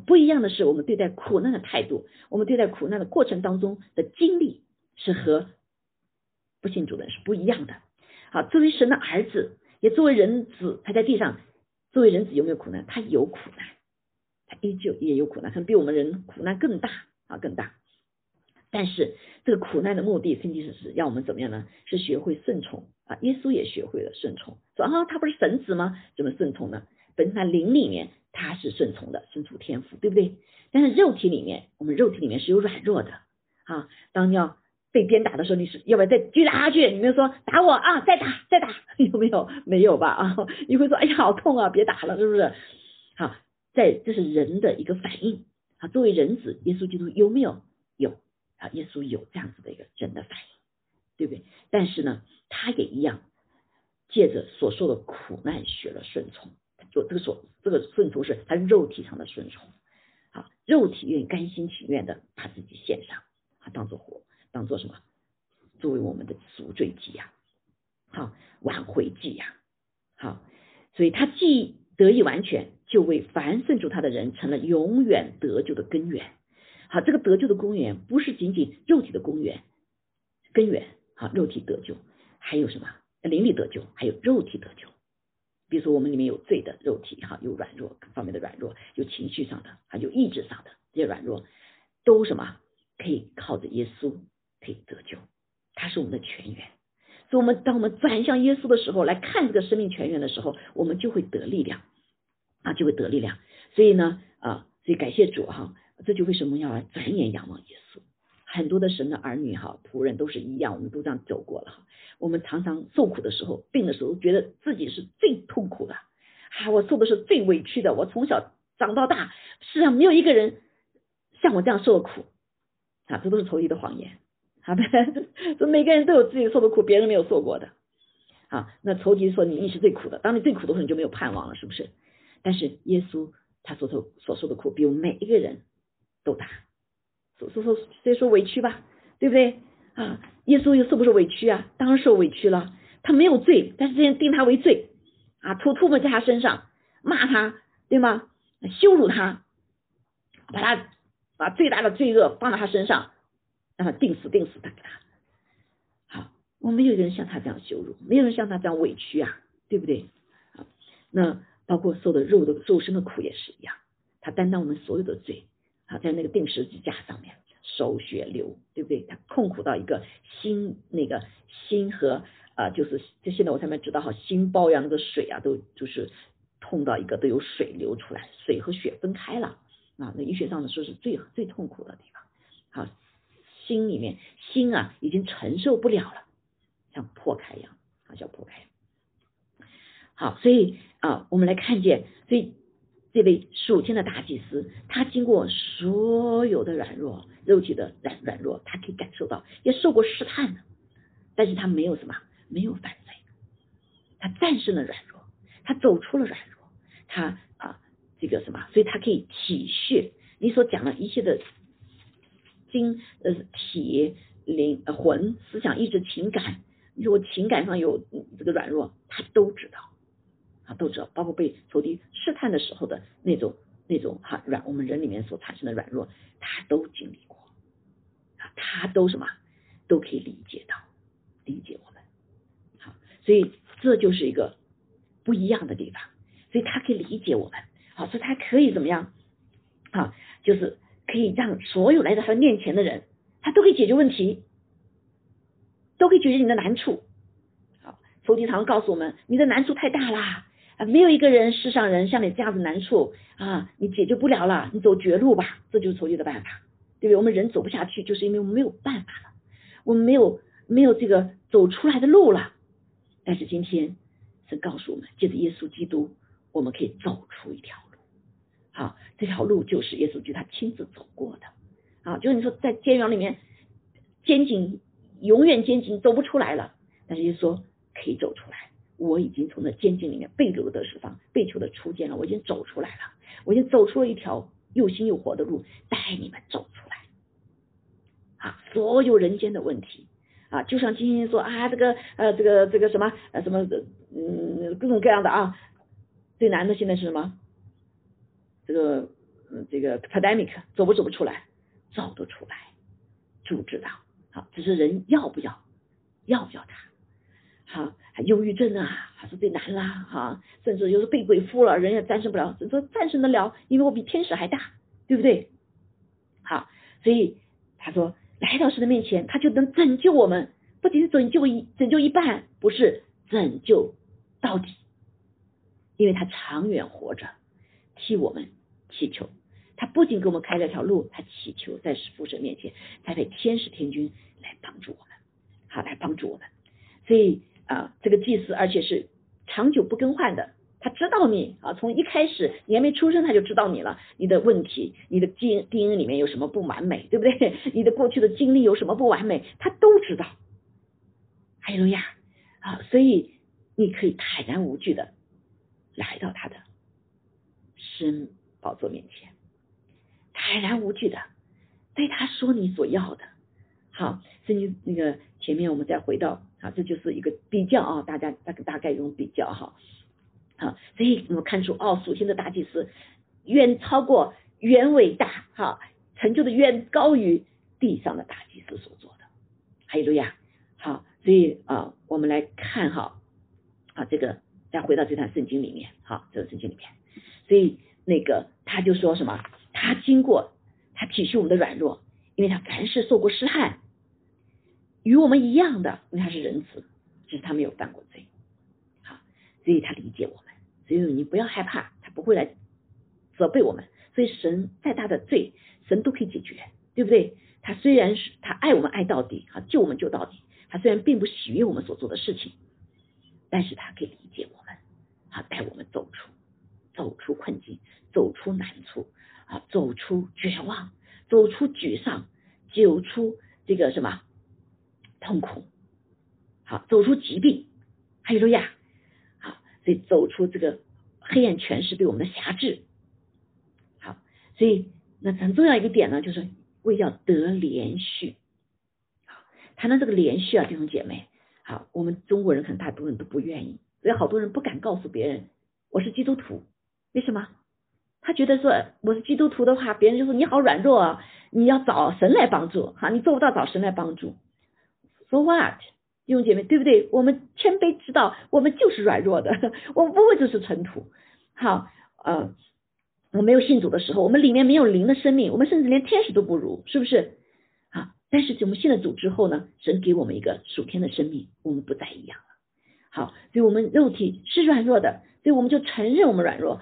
不一样的是，我们对待苦难的态度，我们对待苦难的过程当中的经历是和不信主的人是不一样的。好，作为神的儿子，也作为人子，他在地上作为人子有没有苦难？他有苦难，他依旧也有苦难，可能比我们人苦难更大啊，更大。但是这个苦难的目的，圣经是是让我们怎么样呢？是学会顺从啊！耶稣也学会了顺从，说啊，他不是神子吗？怎么顺从呢？本身他灵里面他是顺从的，顺从天赋，对不对？但是肉体里面，我们肉体里面是有软弱的啊。当你要被鞭打的时候，你是要不要再继续打下去？你没有说打我啊，再打再打，有没有？没有吧？啊，你会说哎呀，好痛啊，别打了，是不是？好，在这是人的一个反应啊。作为人子，耶稣基督有没有？有。啊，耶稣有这样子的一个人的反应，对不对？但是呢，他也一样，借着所受的苦难学了顺从。就这个所这个顺从是他肉体上的顺从啊，肉体愿意甘心情愿的把自己献上，啊，当做活，当做什么？作为我们的赎罪祭呀，好，挽回祭呀，好，所以他既得以完全，就为凡顺主他的人成了永远得救的根源。好，这个得救的根源不是仅仅肉体的公园根源，好，肉体得救，还有什么？灵里得救，还有肉体得救。比如说，我们里面有罪的肉体，哈，有软弱各方面的软弱，有情绪上的，还有意志上的这些软弱，都什么可以靠着耶稣可以得救，他是我们的泉源。所以，我们当我们转向耶稣的时候，来看这个生命泉源的时候，我们就会得力量啊，就会得力量。所以呢，啊，所以感谢主哈，这就为什么要转眼仰望耶稣。很多的神的儿女哈，仆人都是一样，我们都这样走过了哈。我们常常受苦的时候，病的时候，觉得自己是最痛苦的啊，我受的是最委屈的。我从小长到大，世上没有一个人像我这样受苦啊，这都是仇敌的谎言。好的，说每个人都有自己受的苦，别人没有受过的啊。那仇敌说你你是最苦的，当你最苦的时候，你就没有盼望了，是不是？但是耶稣他所受所受的苦，比我们每一个人都大。所所说，所以说委屈吧，对不对啊？耶稣又受不受委屈啊？当然受委屈了。他没有罪，但是这样定他为罪啊，吐吐沫在他身上，骂他，对吗？羞辱他，把他把最大的罪恶放到他身上，让他定死，定死他给他。好，我没有人像他这样羞辱，没有人像他这样委屈啊，对不对？啊，那包括受的肉的肉身的苦也是一样，他担当我们所有的罪。在那个定时支架上面，手血流，对不对？他痛苦到一个心，那个心和啊，就是就现在我才知道哈，心包呀，那个水啊，都就是痛到一个都有水流出来，水和血分开了啊。那医学上呢说是最最痛苦的地方。好，心里面心啊已经承受不了了，像破开一样，啊，像破开。好，所以啊，我们来看见，所以。这位属天的大祭司，他经过所有的软弱，肉体的软软弱，他可以感受到，也受过试探的，但是他没有什么，没有犯罪，他战胜了软弱，他走出了软弱，他啊，这个什么，所以他可以体恤。你所讲的一切的精呃体灵魂思想意志情感，如果情感上有这个软弱，他都知道。啊，都知道，包括被仇敌试探的时候的那种、那种哈软，我们人里面所产生的软弱，他都经历过，啊，他都什么都可以理解到，理解我们，好，所以这就是一个不一样的地方，所以他可以理解我们，好，所以他可以怎么样，啊，就是可以让所有来到他的面前的人，他都可以解决问题，都可以解决你的难处，好，仇敌常告诉我们，你的难处太大啦。啊，没有一个人，世上人像你这样子难处啊，你解决不了了，你走绝路吧，这就是仇敌的办法，对不对？我们人走不下去，就是因为我们没有办法了，我们没有没有这个走出来的路了。但是今天是告诉我们，借着耶稣基督，我们可以走出一条路。好，这条路就是耶稣基督他亲自走过的。啊，就是你说在监狱里面，监禁永远监禁走不出来了，但是耶稣说可以走出来。我已经从那监禁里面被掳的释放，被囚的出监了。我已经走出来了，我已经走出了一条又新又活的路，带你们走出来。啊，所有人间的问题啊，就像今天说啊，这个呃，这个这个什么呃什么嗯各种各样的啊，最难的现在是什么？这个嗯这个 pandemic 走不走不出来，走得出来，主知道。好，只是人要不要，要不要他？好。还忧郁症啊，还是最难啦，哈，甚至有时被鬼附了，人也战胜不了。说战胜得了，因为我比天使还大，对不对？好，所以他说来到神的面前，他就能拯救我们，不仅是拯救一拯救一半，不是拯救到底，因为他长远活着，替我们祈求。他不仅给我们开了条路，他祈求在父神面前，再派天使天君来帮助我们，好来帮助我们，所以。啊，这个祭司，而且是长久不更换的。他知道你啊，从一开始你还没出生，他就知道你了。你的问题，你的基因 DNA 里面有什么不完美，对不对？你的过去的经历有什么不完美，他都知道。还有呀，啊，所以你可以坦然无惧的来到他的神宝座面前，坦然无惧的对他说你所要的。好，所以那个前面我们再回到啊，这就是一个比较啊，大家大大概用比较哈。好，所以我们看出哦，属性的大祭司远超过远伟大哈，成就的远高于地上的大祭司所做的。还有路亚，好，所以啊，我们来看哈啊，这个再回到这段圣经里面，好，这个圣经里面，所以那个他就说什么？他经过他体恤我们的软弱，因为他凡事受过试探。与我们一样的，因为他是仁慈，只是他没有犯过罪，好，所以他理解我们，所以你不要害怕，他不会来责备我们。所以神再大的罪，神都可以解决，对不对？他虽然是他爱我们爱到底，好救我们救到底，他虽然并不喜悦我们所做的事情，但是他可以理解我们，好带我们走出走出困境，走出难处，啊，走出绝望，走出沮丧，走出这个什么？痛苦，好走出疾病，还有路亚，好，所以走出这个黑暗权势对我们的辖制，好，所以那很重要一个点呢，就是为要得连续，好，谈到这个连续啊，弟兄姐妹，好，我们中国人可能大多人都不愿意，所以好多人不敢告诉别人我是基督徒，为什么？他觉得说我是基督徒的话，别人就说你好软弱啊，你要找神来帮助，哈，你做不到找神来帮助。So what，弟兄姐妹，对不对？我们谦卑知道，我们就是软弱的，我们不会就是尘土。好，呃，我没有信主的时候，我们里面没有灵的生命，我们甚至连天使都不如，是不是？啊，但是我们信了主之后呢，神给我们一个属天的生命，我们不再一样了。好，所以我们肉体是软弱的，所以我们就承认我们软弱，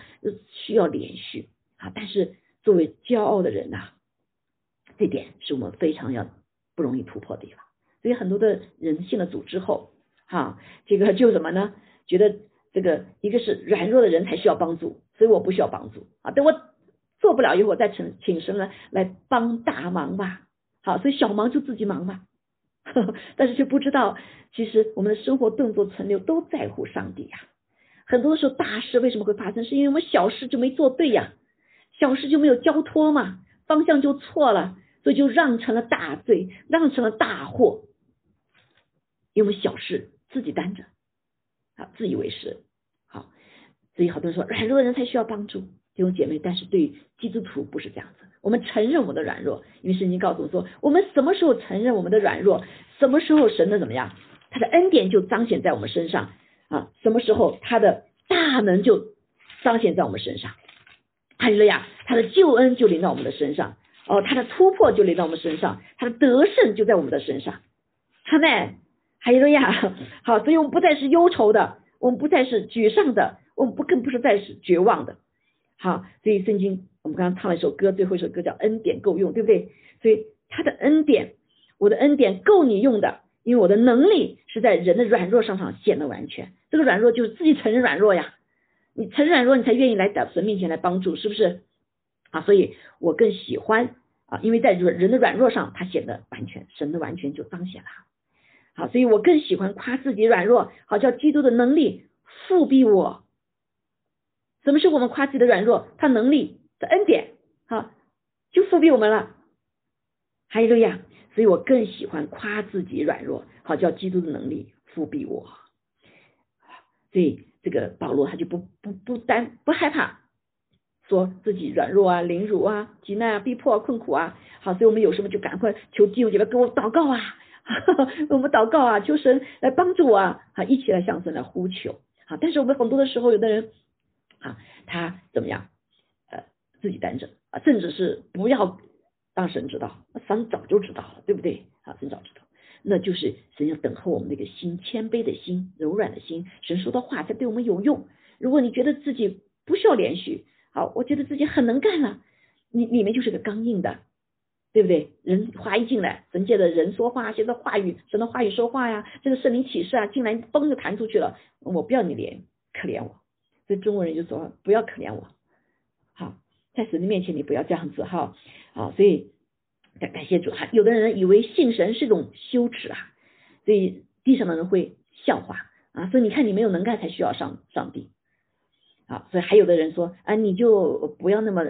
需要连续。啊，但是作为骄傲的人呐，这点是我们非常要不容易突破的地方。所以很多的人信了主之后，哈，这个就什么呢？觉得这个一个是软弱的人才需要帮助，所以我不需要帮助啊。等我做不了，以后，我再请请神来来帮大忙吧。好，所以小忙就自己忙吧。但是却不知道，其实我们的生活动作存留都在乎上帝呀。很多的时候大事为什么会发生？是因为我们小事就没做对呀，小事就没有交托嘛，方向就错了，所以就让成了大罪，让成了大祸。因为我们小事自己担着，啊，自以为是，好，所以好多人说软弱的人才需要帮助，弟兄姐妹，但是对于基督徒不是这样子，我们承认我们的软弱，因为圣经告诉我说，我们什么时候承认我们的软弱，什么时候神的怎么样，他的恩典就彰显在我们身上啊，什么时候他的大能就彰显在我们身上，哈利路亚，他的救恩就临到我们的身上，哦，他的突破就临到我们身上，他的得胜就在我们的身上，他们。还有呀，好，所以我们不再是忧愁的，我们不再是沮丧的，我们不更不是再是绝望的。好，所以圣经我们刚刚唱了一首歌，最后一首歌叫恩典够用，对不对？所以他的恩典，我的恩典够你用的，因为我的能力是在人的软弱上上显得完全。这个软弱就是自己承认软弱呀，你承认软弱，你才愿意来到神面前来帮助，是不是？啊，所以我更喜欢啊，因为在人的软弱上，他显得完全，神的完全就彰显了。好，所以我更喜欢夸自己软弱，好叫基督的能力复庇我。什么是我们夸自己的软弱？他能力的恩典，好就复庇我们了。还有个呀，所以我更喜欢夸自己软弱，好叫基督的能力复庇我。所以这个保罗他就不不不担不害怕说自己软弱啊、凌辱啊、极难啊、逼迫啊、困苦啊。好，所以我们有什么就赶快求弟兄姐妹给我祷告啊。我们祷告啊，求神来帮助我啊，好，一起来向神来呼求，好。但是我们很多的时候，有的人啊，他怎么样？呃，自己担着啊，甚至是不要让神知道，神早就知道了，对不对？啊，神早知道，那就是神要等候我们那个心，谦卑的心，柔软的心。神说的话才对我们有用。如果你觉得自己不需要连续，好，我觉得自己很能干了，你里面就是个刚硬的。对不对？人话一进来，神借着人说话，借着话语，神的话语说话呀，这个圣灵启示啊，进来嘣就弹出去了。我不要你怜，可怜我。所以中国人就说不要可怜我。好，在神的面前你不要这样子哈。好，所以感感谢主哈。有的人以为信神是一种羞耻啊，所以地上的人会笑话啊。所以你看你没有能干才需要上上帝。啊，所以还有的人说啊，你就不要那么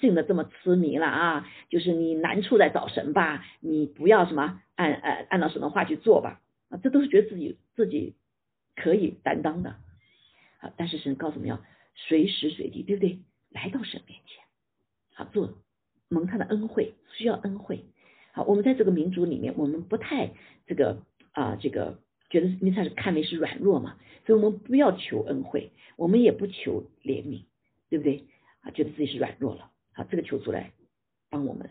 信的这么痴迷了啊，就是你难处在找神吧，你不要什么按按按照神的话去做吧，啊，这都是觉得自己自己可以担当的，啊，但是神告诉我们要随时随地，对不对？来到神面前，好做蒙他的恩惠，需要恩惠。好，我们在这个民族里面，我们不太这个啊，这个觉得你才是看为是软弱嘛，所以我们不要求恩惠，我们也不求怜悯，对不对？啊，觉得自己是软弱了，啊，这个求主来帮我们，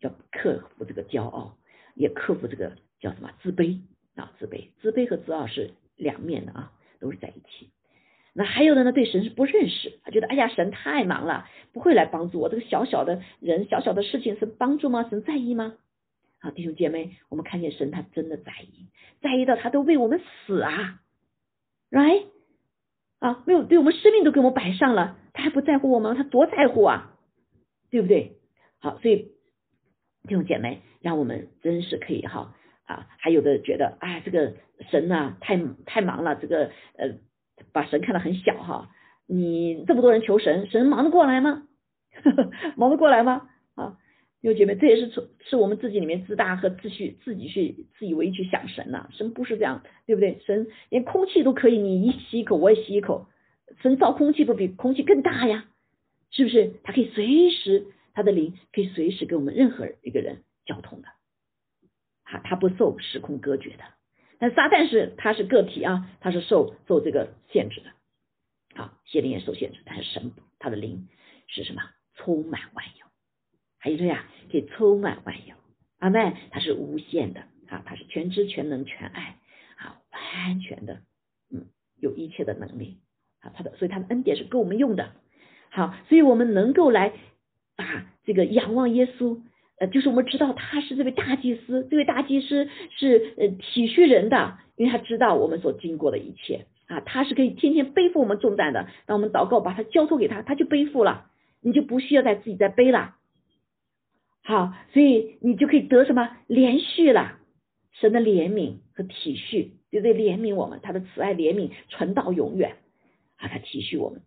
要克服这个骄傲，也克服这个叫什么自卑啊，自卑，自卑和自傲是两面的啊，都是在一起。那还有的呢，对神是不认识，他觉得哎呀，神太忙了，不会来帮助我。这个小小的人，小小的事情是帮助吗？神在意吗？好，弟兄姐妹，我们看见神他真的在意，在意到他都为我们死啊，right 啊，没有对我们生命都给我们摆上了，他还不在乎我们？他多在乎啊，对不对？好，所以弟兄姐妹，让我们真是可以哈啊，还有的觉得哎，这个神呐，太太忙了，这个呃。把神看得很小哈，你这么多人求神，神忙得过来吗？忙得过来吗？啊，弟兄姐妹，这也是从是我们自己里面自大和自诩自己去自以为去想神呐，神不是这样，对不对？神连空气都可以，你一吸一口，我也吸一口，神造空气不比空气更大呀？是不是？他可以随时，他的灵可以随时跟我们任何一个人交通的，哈，他不受时空隔绝的。但撒旦是他是个体啊，他是受受这个限制的，好，邪灵也受限制，但是神他的灵是什么？充满万有，还有这样可以充满万有，阿妹他是无限的啊，他是全知全能全爱，啊，完全的，嗯，有一切的能力啊，他的所以他的恩典是够我们用的，好，所以我们能够来把这个仰望耶稣。呃，就是我们知道他是这位大祭司，这位大祭司是呃体恤人的，因为他知道我们所经过的一切啊，他是可以天天背负我们重担的。当我们祷告，把他交托给他，他就背负了，你就不需要再自己再背了。好，所以你就可以得什么连续了，神的怜悯和体恤，对不对？怜悯我们，他的慈爱怜悯存到永远啊，他体恤我们，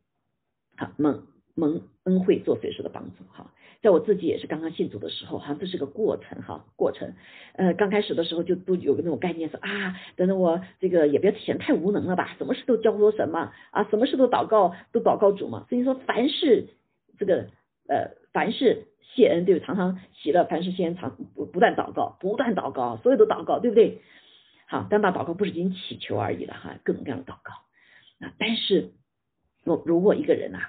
好蒙蒙恩惠做随时的帮助，哈。在我自己也是刚刚信主的时候，哈，这是个过程，哈，过程。呃，刚开始的时候就都有个那种概念，说啊，等等我这个也不要显太无能了吧，什么事都交托神嘛，啊，什么事都祷告，都祷告主嘛。所以说，凡事这个呃，凡事谢恩，对不对，常常喜乐，凡事谢恩，常不不断祷告，不断祷告，所有都祷告，对不对？好，但把祷告不是仅祈求而已了，哈，各种各样的祷告。啊，但是我如果一个人呐。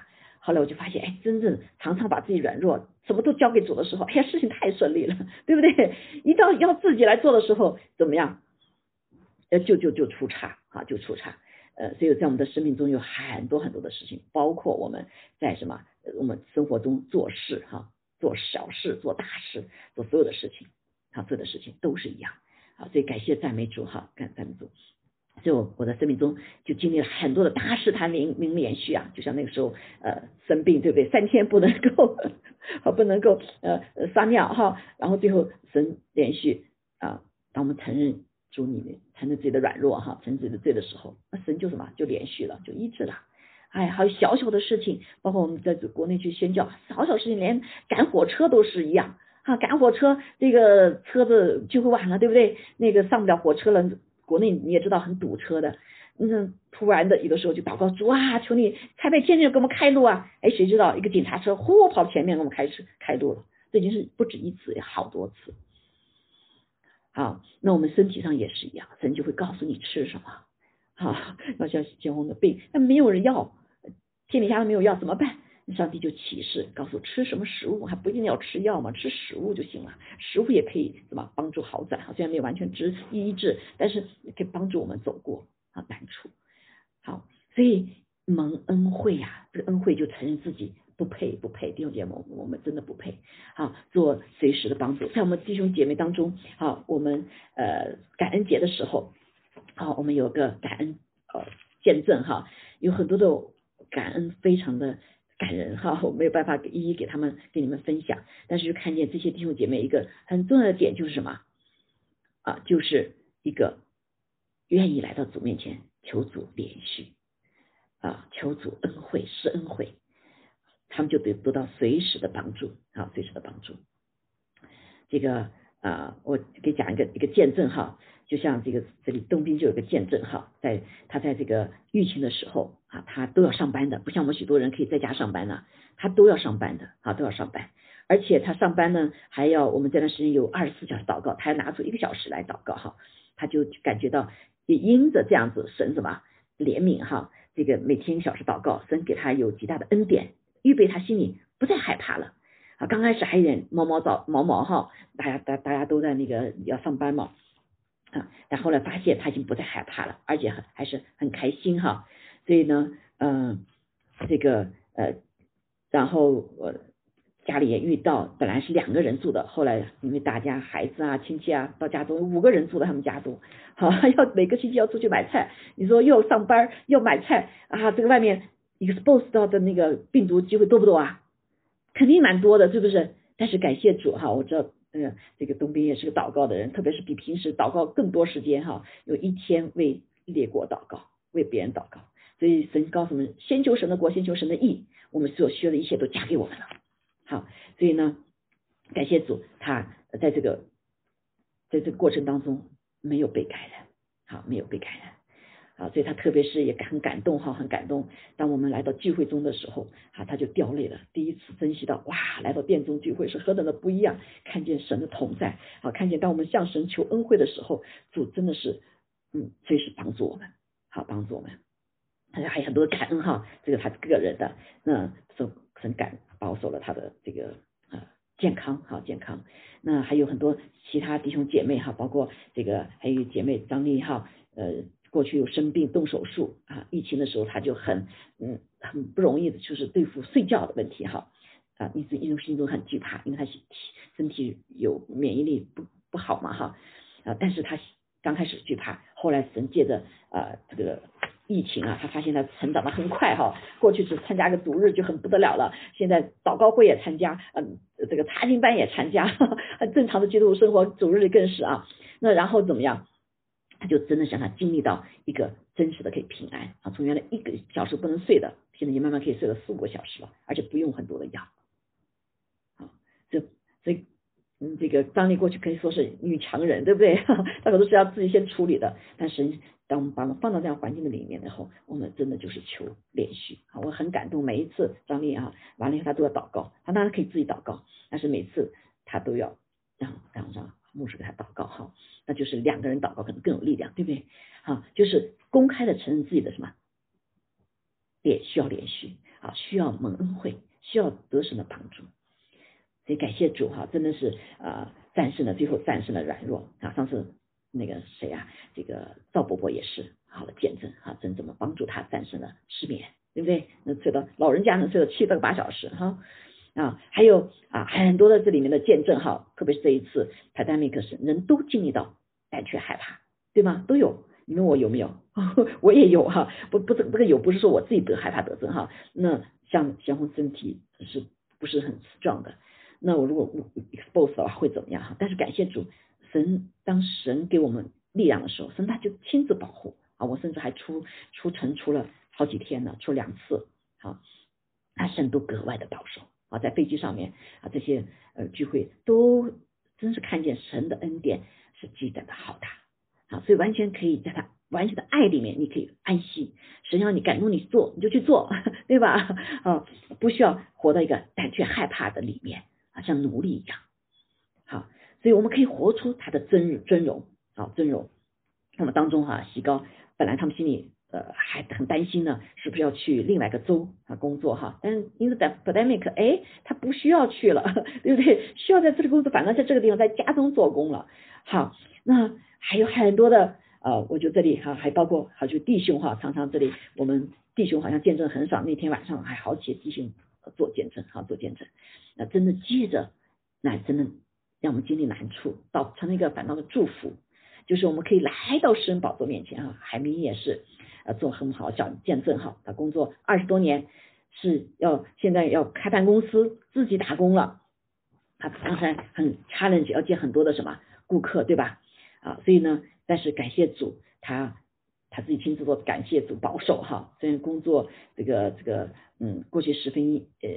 后来我就发现，哎，真正常常把自己软弱，什么都交给主的时候，哎呀，事情太顺利了，对不对？一到要自己来做的时候，怎么样？呃，就就就出差啊，就出差。呃，所以在我们的生命中有很多很多的事情，包括我们在什么，我们生活中做事哈，做小事、做大事、做所有的事情，啊，做的事情都是一样。好，所以感谢赞美主哈，感赞美主。所以我我的生命中就经历了很多的大事，他连连连续啊，就像那个时候呃生病对不对？三天不能够，好不能够呃撒尿哈，然后最后神连续啊，当我们承认主里面承认自己的软弱哈，承认自己的罪的时候，那神就什么就连续了，就医治了。哎，还有小小的事情，包括我们在国内去宣教，小小事情连赶火车都是一样啊，赶火车这个车子就会晚了，对不对？那个上不了火车了。国内你也知道很堵车的，嗯，突然的有的时候就祷告主啊，求你差派天使给我们开路啊！哎，谁知道一个警察车呼跑前面给我们开车开路了，这已经是不止一次，好多次。好，那我们身体上也是一样，神就会告诉你吃什么，好，要像结婚的病，那没有人要，天底下都没有药怎么办？上帝就启示告诉吃什么食物，还不一定要吃药嘛，吃食物就行了。食物也可以怎么帮助好转？好像没有完全治医治，但是可以帮助我们走过啊难处。好，所以蒙恩惠呀，这个恩惠就承认自己不配，不配弟兄姐妹，我们真的不配。好，做随时的帮助，在我们弟兄姐妹当中，好，我们呃感恩节的时候，好，我们有个感恩呃见证哈，有很多的感恩，非常的。感人哈，我没有办法一一给他们给你们分享，但是就看见这些弟兄姐妹一个很重要的点就是什么啊，就是一个愿意来到主面前求主连续啊，求主恩惠施恩惠，他们就得得到随时的帮助啊，随时的帮助。这个啊，我给讲一个一个见证哈，就像这个这里东滨就有个见证哈，在他在这个疫情的时候啊，他都要上班的，不像我们许多人可以在家上班呢，他都要上班的啊，都要上班。而且他上班呢，还要我们这段时间有二十四小时祷告，他还拿出一个小时来祷告哈，他就感觉到也因着这样子神什么怜悯哈，这个每天一小时祷告，神给他有极大的恩典，预备他心里不再害怕了啊。刚开始还有点毛毛躁毛毛哈，大家大大家都在那个要上班嘛啊，但后来发现他已经不再害怕了，而且很还是很开心哈。所以呢，嗯，这个呃，然后我。家里也遇到，本来是两个人住的，后来因为大家孩子啊、亲戚啊到家中，五个人住在他们家中，好 要每个星期要出去买菜，你说又上班又买菜啊，这个外面 expose 到的那个病毒机会多不多啊？肯定蛮多的，是不是？但是感谢主哈，我知道，嗯，这个东兵也是个祷告的人，特别是比平时祷告更多时间哈，有一天为列国祷告，为别人祷告，所以神告诉我们，先求神的国，先求神的义，我们所需要的一切都加给我们了。好，所以呢，感谢主，他在这个在这个过程当中没有被感染，好，没有被感染，啊，所以他特别是也很感动哈，很感动。当我们来到聚会中的时候，啊，他就掉泪了，第一次珍惜到哇，来到殿中聚会是何等的不一样，看见神的同在，好，看见当我们向神求恩惠的时候，主真的是嗯，随时帮助我们，好，帮助我们，还有很多感恩哈，这个他个人的，那说很感。保守了他的这个啊健康哈健康，那还有很多其他弟兄姐妹哈，包括这个还有姐妹张丽哈，呃过去有生病动手术啊，疫情的时候他就很嗯很不容易的，就是对付睡觉的问题哈啊一直一直心中很惧怕，因为他体身体有免疫力不不好嘛哈啊，但是他刚开始惧怕，后来神借着啊这个。疫情啊，他发现他成长的很快哈，过去只参加个主日就很不得了了，现在祷告会也参加，嗯，这个查经班也参加，很正常的基督徒生活，主日更是啊。那然后怎么样？他就真的想他经历到一个真实的可以平安啊，从原来一个小时不能睡的，现在也慢慢可以睡了四五个小时了，而且不用很多的药。啊，这这嗯，这个张丽过去可以说是女强人，对不对？她可都是要自己先处理的，但是。当我们把我们放到这样环境的里面以后，我们真的就是求连续啊！我很感动，每一次张丽啊完了以后，他都要祷告，他当然可以自己祷告，但是每次他都要让让让牧师给他祷告哈，那就是两个人祷告可能更有力量，对不对？好，就是公开的承认自己的什么，也需要连续啊，需要蒙恩惠，需要得神的帮助，所以感谢主哈，真的是啊战胜了最后战胜了软弱啊，上次。那个谁啊，这个赵伯伯也是好的见证哈，真怎么帮助他战胜了失眠，对不对？能睡到老人家能睡到七到八小时哈，啊还有啊很多的这里面的见证哈，特别是这一次 pandemic 是人都经历到胆怯害怕，对吗？都有，你问我有没有？我也有哈，不不这这个有不是说我自己得害怕得症哈，那像贤红身体是不是很 strong 的？那我如果 expose 的话会怎么样哈？但是感谢主。神当神给我们力量的时候，神他就亲自保护啊！我甚至还出出城出了好几天呢，出两次啊，他神都格外的保守啊，在飞机上面啊，这些呃聚会都真是看见神的恩典是极大的好大啊，所以完全可以在他完全的爱里面，你可以安息。神要你感动你做，你就去做，对吧？啊，不需要活在一个胆怯害怕的里面啊，像奴隶一样。好所以我们可以活出他的真尊荣啊尊荣。那么当中哈，西高本来他们心里呃还很担心呢，是不是要去另外一个州啊工作哈？但是因为在 pandemic，哎，他不需要去了，对不对？需要在这里工作，反倒在这个地方在家中做工了。好，那还有很多的呃，我觉得这里哈还包括好就弟兄哈，常常这里我们弟兄好像见证很少，那天晚上还好几个弟兄做见证哈做见证，那真的记着那真的。让我们经历难处，到成了一个反倒的祝福，就是我们可以来到诗人宝座面前啊。海明也是呃做很好想见证哈，他工作二十多年是要现在要开办公司自己打工了，他当然很 challenge 要见很多的什么顾客对吧？啊，所以呢，但是感谢主，他他自己亲自做，感谢主保守哈。虽然工作这个这个嗯，过去十分呃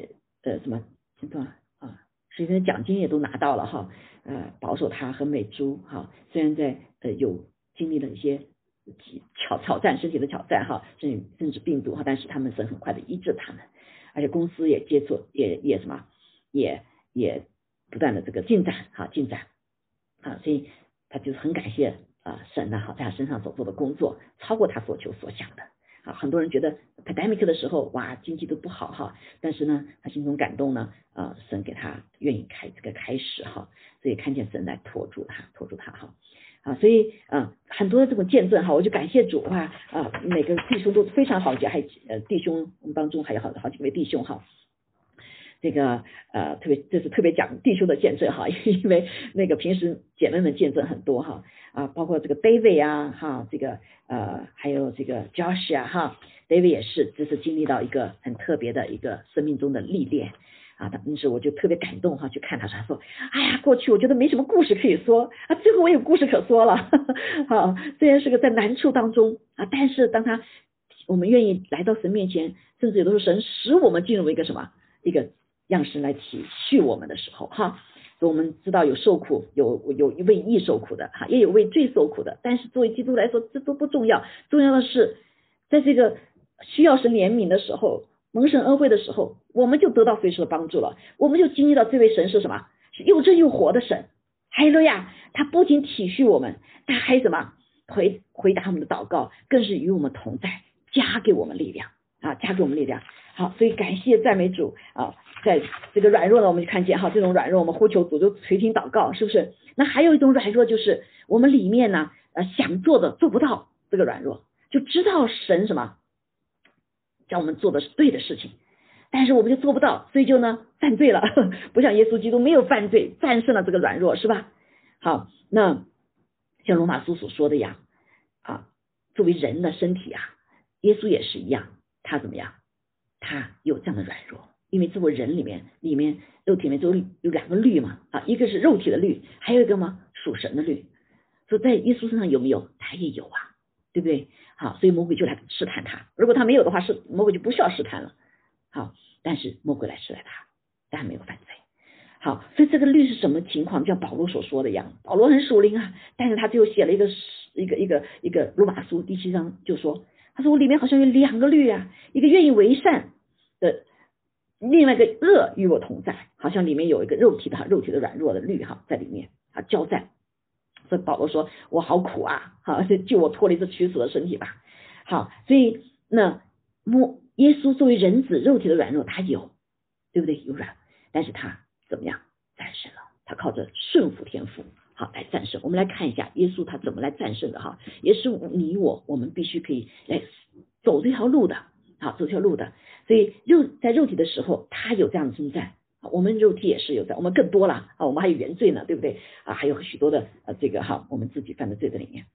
呃什么什么啊，十分奖金也都拿到了哈。呃，保守他和美珠哈，虽然在呃有经历了一些挑挑战，身体的挑战哈，甚至甚至病毒哈，但是他们是很快的医治他们，而且公司也接触也也什么也也不断的这个进展哈进展啊，所以他就是很感谢。啊，神呢，好在他身上所做的工作超过他所求所想的啊。很多人觉得 pandemic 的时候，哇，经济都不好哈，但是呢，他心中感动呢，啊，神给他愿意开这个开始哈，所以看见神来托住他，托住他哈啊，所以啊，很多的这种见证哈，我就感谢主啊啊，每个弟兄都非常好，还呃弟兄当中还有好好几位弟兄哈。这个呃，特别这是特别讲弟兄的见证哈，因为那个平时姐妹们见证很多哈啊，包括这个 David 啊哈，这个呃还有这个 Josh 啊哈，David 也是这是经历到一个很特别的一个生命中的历练啊，当时我就特别感动哈，去看他，他说，哎呀，过去我觉得没什么故事可以说啊，最后我有故事可说了，好，虽然是个在难处当中啊，但是当他我们愿意来到神面前，甚至有的时候神使我们进入一个什么一个。样式来体恤我们的时候，哈，所以我们知道有受苦，有有一位义受苦的，哈，也有为罪受苦的。但是作为基督来说，这都不重要，重要的是在这个需要神怜悯的时候，蒙神恩惠的时候，我们就得到随时的帮助了，我们就经历到这位神是什么？是又真又活的神。哈利路亚！他不仅体恤我们，他还什么？回回答我们的祷告，更是与我们同在，加给我们力量啊，加给我们力量。好，所以感谢赞美主啊。在这个软弱呢，我们就看见哈，这种软弱，我们呼求主就垂听祷告，是不是？那还有一种软弱，就是我们里面呢，呃，想做的做不到，这个软弱，就知道神什么，叫我们做的是对的事情，但是我们就做不到，所以就呢犯罪了，不像耶稣基督没有犯罪，战胜了这个软弱，是吧？好，那像罗马书所说的呀，啊，作为人的身体啊，耶稣也是一样，他怎么样？他有这样的软弱。因为作为人里面，里面肉体里面就有两个律嘛啊，一个是肉体的律，还有一个嘛属神的律。说在耶稣身上有没有？他也有啊，对不对？好，所以魔鬼就来试探他。如果他没有的话，是魔鬼就不需要试探了。好，但是魔鬼来试探他，但没有犯罪。好，所以这个律是什么情况？就像保罗所说的一样，保罗很属灵啊，但是他最后写了一个一个一个一个罗马书第七章，就说他说我里面好像有两个律啊，一个愿意为善的。另外一个恶与我同在，好像里面有一个肉体的哈，肉体的软弱的律哈在里面啊交战。所以保罗说：“我好苦啊，好救 我脱离这屈死的身体吧。”好，所以那摸耶稣作为人子肉体的软弱，他有对不对？有软，但是他怎么样战胜了？他靠着顺服天赋好来战胜。我们来看一下耶稣他怎么来战胜的哈，也是你我我们必须可以来走这条路的，好走这条路的。所以肉在肉体的时候，他有这样的征战，我们肉体也是有的，我们更多了啊，我们还有原罪呢，对不对啊？还有许多的呃这个哈，我们自己犯的罪在里面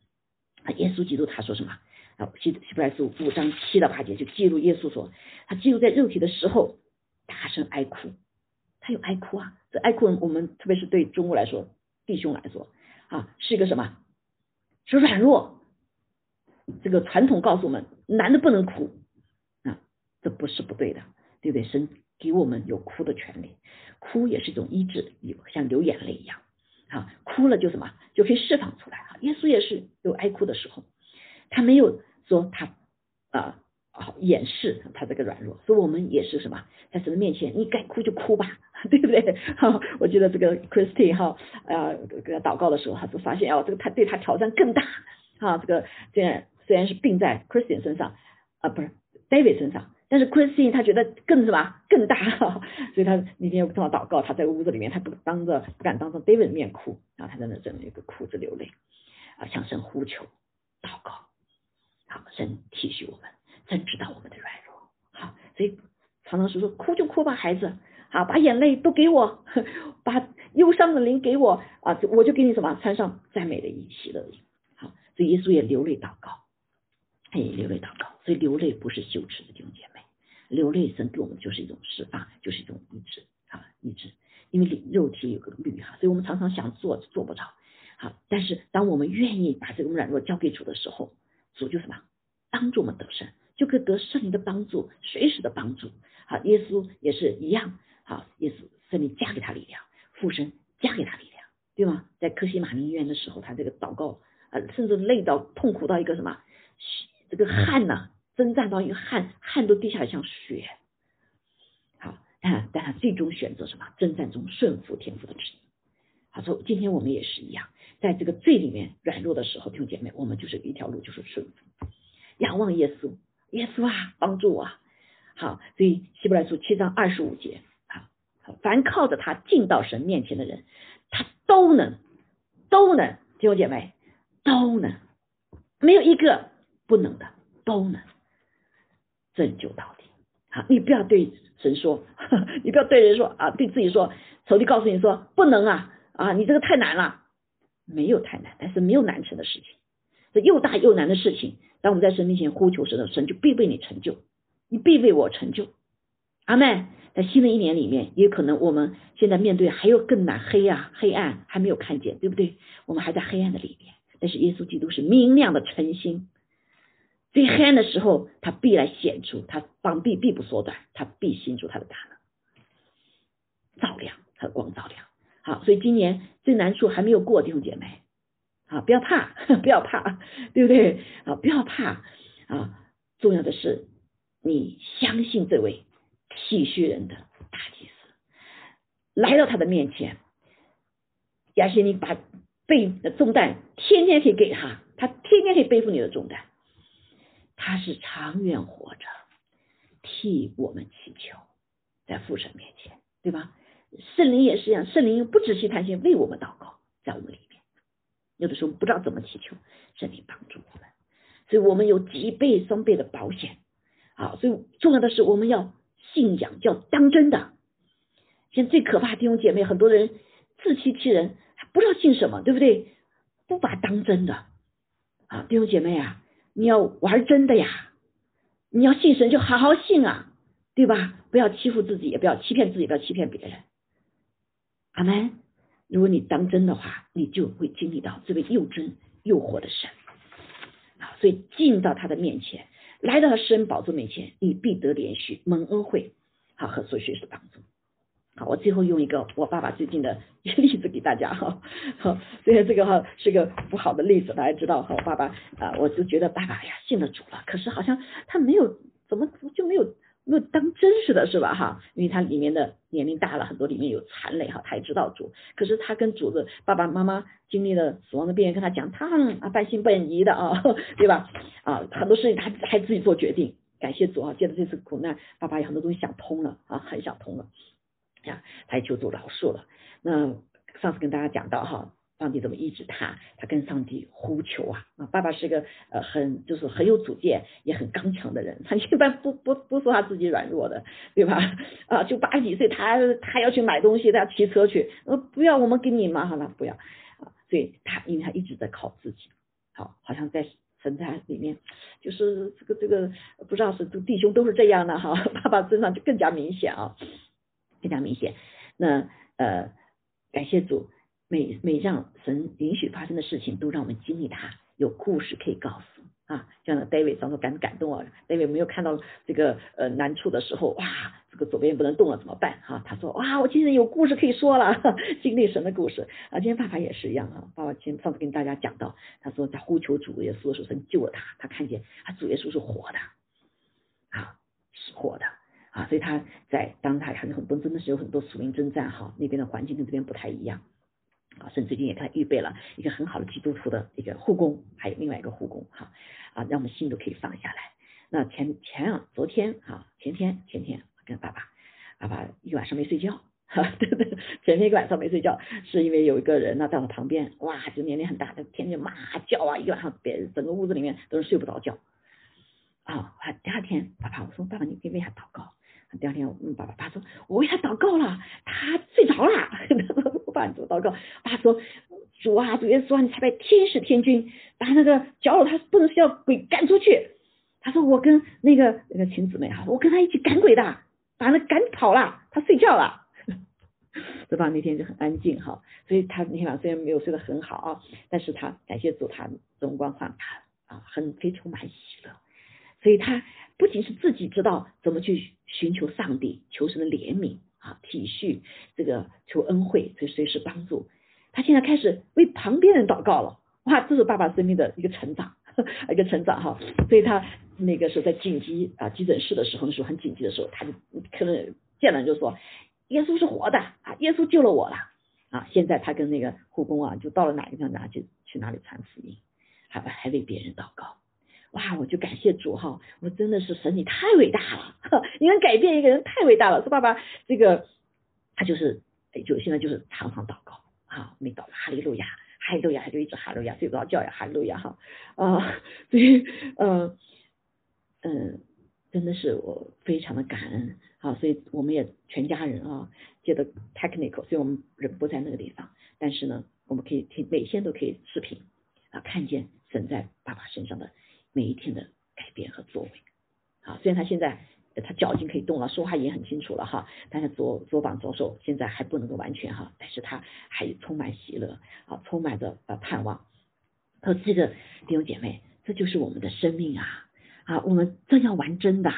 啊。耶稣基督他说什么啊？希希伯来书五章七到八节就记录耶稣说，他记录在肉体的时候大声哀哭，他有哀哭啊。这哀哭我们特别是对中国来说，弟兄来说啊，是一个什么？是软弱。这个传统告诉我们，男的不能哭啊。这不是不对的，对不对？神给我们有哭的权利，哭也是一种医治，有像流眼泪一样。啊，哭了就什么？就可以释放出来。啊。耶稣也是有哀哭的时候，他没有说他啊啊掩饰他这个软弱，所以我们也是什么，在神的面前，你该哭就哭吧，对不对？哈，我记得这个 Christy 哈啊给他祷告的时候，他就发现哦，这个他对他挑战更大。啊，这个虽然虽然是病在 Christian 身上啊，不是 David 身上。但是 Christine 他觉得更什么更大，所以他那天跟我祷告，他在屋子里面，他不当着不敢当着 David 面哭，然后他在那整一个哭着流泪啊，向神呼求祷告，好，神体恤我们，神知道我们的软弱，好，所以常常是说哭就哭吧，孩子，好，把眼泪都给我，把忧伤的灵给我啊，我就给你什么穿上赞美的衣喜乐衣，好，所以耶稣也流泪祷告，他也流泪祷告，所以流泪不是羞耻的境界。流泪神给我们就是一种释放，就是一种医治啊，医治。因为肉体有个律哈，所以我们常常想做做不着。好，但是当我们愿意把这种软弱交给主的时候，主就什么帮助我们得胜，就可以得圣灵的帮助，随时的帮助。好，耶稣也是一样，好，耶稣圣灵加给他力量，父神加给他力量，对吗？在科西玛尼医院的时候，他这个祷告，呃，甚至累到痛苦到一个什么，这个汗呐，征战到一个汗，汗都滴下来像血。好，但但他最终选择什么？征战中顺服天父的旨意。好，说今天我们也是一样，在这个罪里面软弱的时候，弟兄姐妹，我们就是一条路，就是顺服，仰望耶稣，耶稣啊，帮助我。好，所以希伯来书七章二十五节，好，凡靠着他进到神面前的人，他都能，都能，弟兄姐妹，都能，没有一个不能的，都能拯救到底。好，你不要对神说，你不要对人说啊，对自己说，仇敌告诉你说不能啊。啊，你这个太难了，没有太难，但是没有难成的事情，这又大又难的事情，当我们在神面前呼求神的时的神就必为你成就，你必为我成就。阿妹，在新的一年里面，也可能我们现在面对还有更难黑啊，黑暗还没有看见，对不对？我们还在黑暗的里面，但是耶稣基督是明亮的晨星，最黑暗的时候，他必来显出，他膀臂必不缩短，他必显出他的大能，照亮他的光照亮。好，所以今年最难处还没有过，弟兄姐妹，啊，不要怕，不要怕，对不对？啊，不要怕啊，重要的是你相信这位体恤人的大祭司，来到他的面前，而且你把背的重担天天可以给他，他天天可以背负你的重担，他是长远活着，替我们祈求，在父神面前，对吧？圣灵也是一样，圣灵不止去谈心为我们祷告，在我们里面，有的时候不知道怎么祈求，圣灵帮助我们，所以我们有几倍双倍的保险啊！所以重要的是我们要信仰，叫当真的。现在最可怕的弟兄姐妹，很多人自欺欺人，不知道信什么，对不对？不把当真的啊，弟兄姐妹啊，你要玩真的呀！你要信神就好好信啊，对吧？不要欺负自己，也不要欺骗自己，不要欺骗别人。阿门。如果你当真的话，你就会经历到这位又真又活的神啊！所以进到他的面前，来到他施恩宝座面前，你必得连续蒙恩惠，好和所学的帮助。好，我最后用一个我爸爸最近的一个例子给大家哈。好，所以这个哈是个不好的例子，大家知道哈。我爸爸啊，我就觉得爸爸呀信了主了，可是好像他没有怎么就没有。没有当真似的，是吧？哈，因为他里面的年龄大了很多，里面有残累哈，他也知道主。可是他跟主子爸爸妈妈经历了死亡的边缘，跟他讲，他啊半信半疑的啊，对吧？啊，很多事情他还自己做决定。感谢主啊，借着这次苦难，爸爸有很多东西想通了啊，很想通了呀，他也求主饶恕了。那上次跟大家讲到哈。上帝怎么医治他？他跟上帝呼求啊啊！爸爸是个呃很就是很有主见也很刚强的人，他一般不不不说他自己软弱的，对吧？啊，就八十几岁，他他要去买东西，他要骑车去，呃不要我们给你嘛，好了不要啊，所以他因为他一直在靠自己，好，好像在神在里面，就是这个这个不知道是弟兄都是这样的哈，爸爸身上就更加明显啊，更加明显。那呃感谢主。每每让神允许发生的事情，都让我们经历它，有故事可以告诉啊。像 David 上说感感动啊，David 没有看到这个呃难处的时候，哇，这个左边不能动了怎么办？哈，他说哇，我今天有故事可以说了，经历神的故事啊。今天爸爸也是一样啊，爸爸今上次跟大家讲到，他说在呼求主耶稣的时候，神救了他，他看见他主耶稣是活的啊，是活的啊，所以他在当他很很多真的是有很多属灵征战哈，那边的环境跟这边不太一样。啊，甚至最近也给他预备了一个很好的基督徒的一个护工，还有另外一个护工，哈啊，让我们心都可以放下来。那前前啊，昨天啊，前天前天跟爸爸，爸爸一晚上没睡觉，哈，对对，前天一个晚上没睡觉，是因为有一个人呢在我旁边，哇，就年龄很大，他天天骂叫啊，一晚上别整个屋子里面都是睡不着觉。啊，第二天爸爸我说爸爸你可以为他祷告。第二天，嗯，爸爸爸说，我为他祷告了，他睡着了。我爸主祷告，爸说，主啊，主耶稣啊，你差派天使天君，把那个搅扰他不能睡觉鬼赶出去。他说，我跟那个那个亲姊妹哈，我跟他一起赶鬼的，把那赶跑了，他睡觉了。对吧？那天就很安静哈，所以他那天晚上虽然没有睡得很好啊，但是他感谢主，他荣光焕发啊，很非常满喜乐。所以他不仅是自己知道怎么去寻求上帝，求神的怜悯啊，体恤这个求恩惠，所以随时帮助。他现在开始为旁边人祷告了，哇，这是爸爸生命的一个成长，一个成长哈。所以他那个时候在紧急啊急诊室的时候，那时候很紧急的时候，他就可能见了就说，耶稣是活的啊，耶稣救了我了啊。现在他跟那个护工啊，就到了哪个地方，就去哪里传福音，还还为别人祷告。哇，我就感谢主哈，我真的是神，你太伟大了，你能改变一个人太伟大了。说爸爸，这个他就是就现在就是常常祷告。啊，没到哈利路亚，哈利路亚，他就一直哈利路亚，睡不着觉呀，哈利路亚哈啊，所以嗯嗯，真的是我非常的感恩啊，所以我们也全家人啊，接的 technical，所以我们人不在那个地方，但是呢，我们可以听每天都可以视频啊，看见神在爸爸身上的每一天的改变和作为啊，虽然他现在。他脚已经可以动了，说话也很清楚了哈，但是左左膀左手现在还不能够完全哈，但是他还充满喜乐啊，充满着呃盼望。说这个弟兄姐妹，这就是我们的生命啊啊，我们正要玩真的，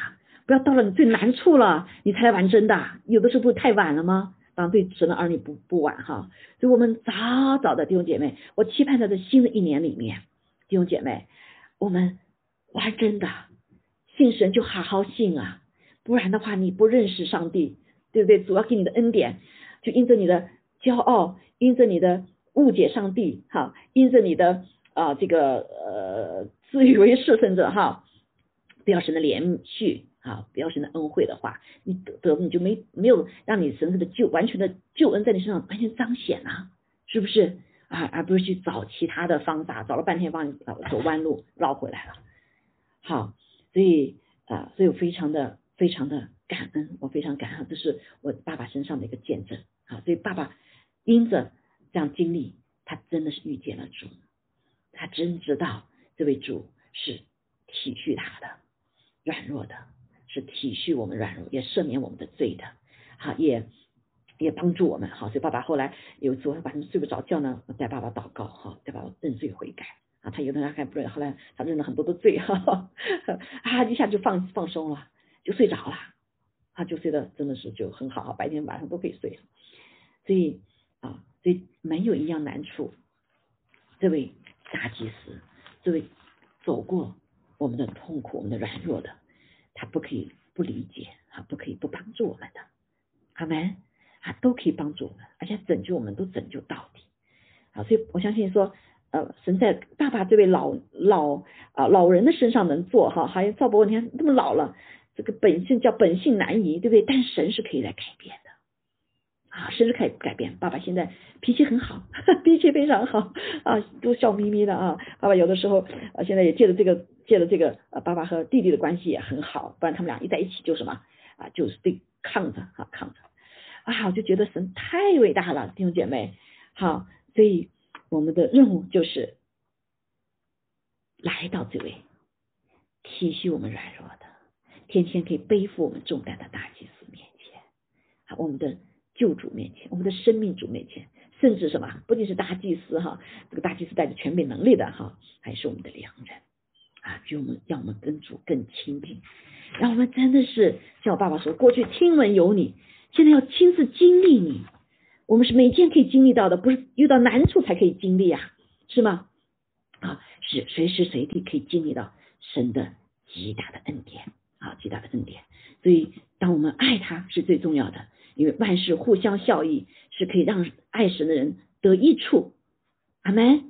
不要到了你最难处了你才来玩真的，有的时候不是太晚了吗？当对神的儿女不不晚哈，所以我们早早的弟兄姐妹，我期盼在这新的一年里面，弟兄姐妹，我们玩真的，信神就好好信啊。不然的话，你不认识上帝，对不对？主要给你的恩典，就因着你的骄傲，因着你的误解上帝，哈，因着你的啊这个呃自以为是，甚至哈，不要神的连续啊，不要神的恩惠的话，你得得你就没没有让你神的救完全的救恩在你身上完全彰显啊，是不是啊？而不是去找其他的方法，找了半天帮你走弯路绕回来了。好，所以啊，所以我非常的。非常的感恩，我非常感恩，这是我爸爸身上的一个见证啊！所以爸爸因着这样经历，他真的是遇见了主，他真知道这位主是体恤他的软弱的，是体恤我们软弱，也赦免我们的罪的，好也也帮助我们。好，所以爸爸后来有一次晚上睡不着觉呢，我带爸爸祷告，哈，带爸爸认罪悔改啊。他有的人还不认，后来他认了很多的罪，哈哈，啊，一下就放放松了。就睡着了，啊，就睡得真的是就很好，白天晚上都可以睡，所以啊，所以没有一样难处，这位大祭司，这位走过我们的痛苦、我们的软弱的，他不可以不理解啊，不可以不帮助我们的，阿门啊，都可以帮助我们，而且拯救我们都拯救到底啊，所以我相信说，呃，神在爸爸这位老老啊老人的身上能做哈，还有赵伯，你看这么老了。这个本性叫本性难移，对不对？但神是可以来改变的啊，神是可以改变。爸爸现在脾气很好，脾气非常好啊，都笑眯眯的啊。爸爸有的时候啊，现在也借着这个，借着这个，呃，爸爸和弟弟的关系也很好，不然他们俩一在一起就什么啊，就是对抗着啊，抗着啊，我就觉得神太伟大了，弟兄姐妹，好，所以我们的任务就是来到这位体恤我们软弱的。天天可以背负我们重担的大祭司面前，啊，我们的救主面前，我们的生命主面前，甚至什么，不仅是大祭司哈，这个大祭司带着全备能力的哈，还是我们的良人啊，就我们让我们跟主更亲近，让我们真的是像我爸爸说，过去听闻有你，现在要亲自经历你，我们是每天可以经历到的，不是遇到难处才可以经历啊，是吗？啊，是随时随地可以经历到神的极大的恩典。啊，极大的恩典，所以当我们爱他是最重要的，因为万事互相效益，是可以让爱神的人得益处。阿门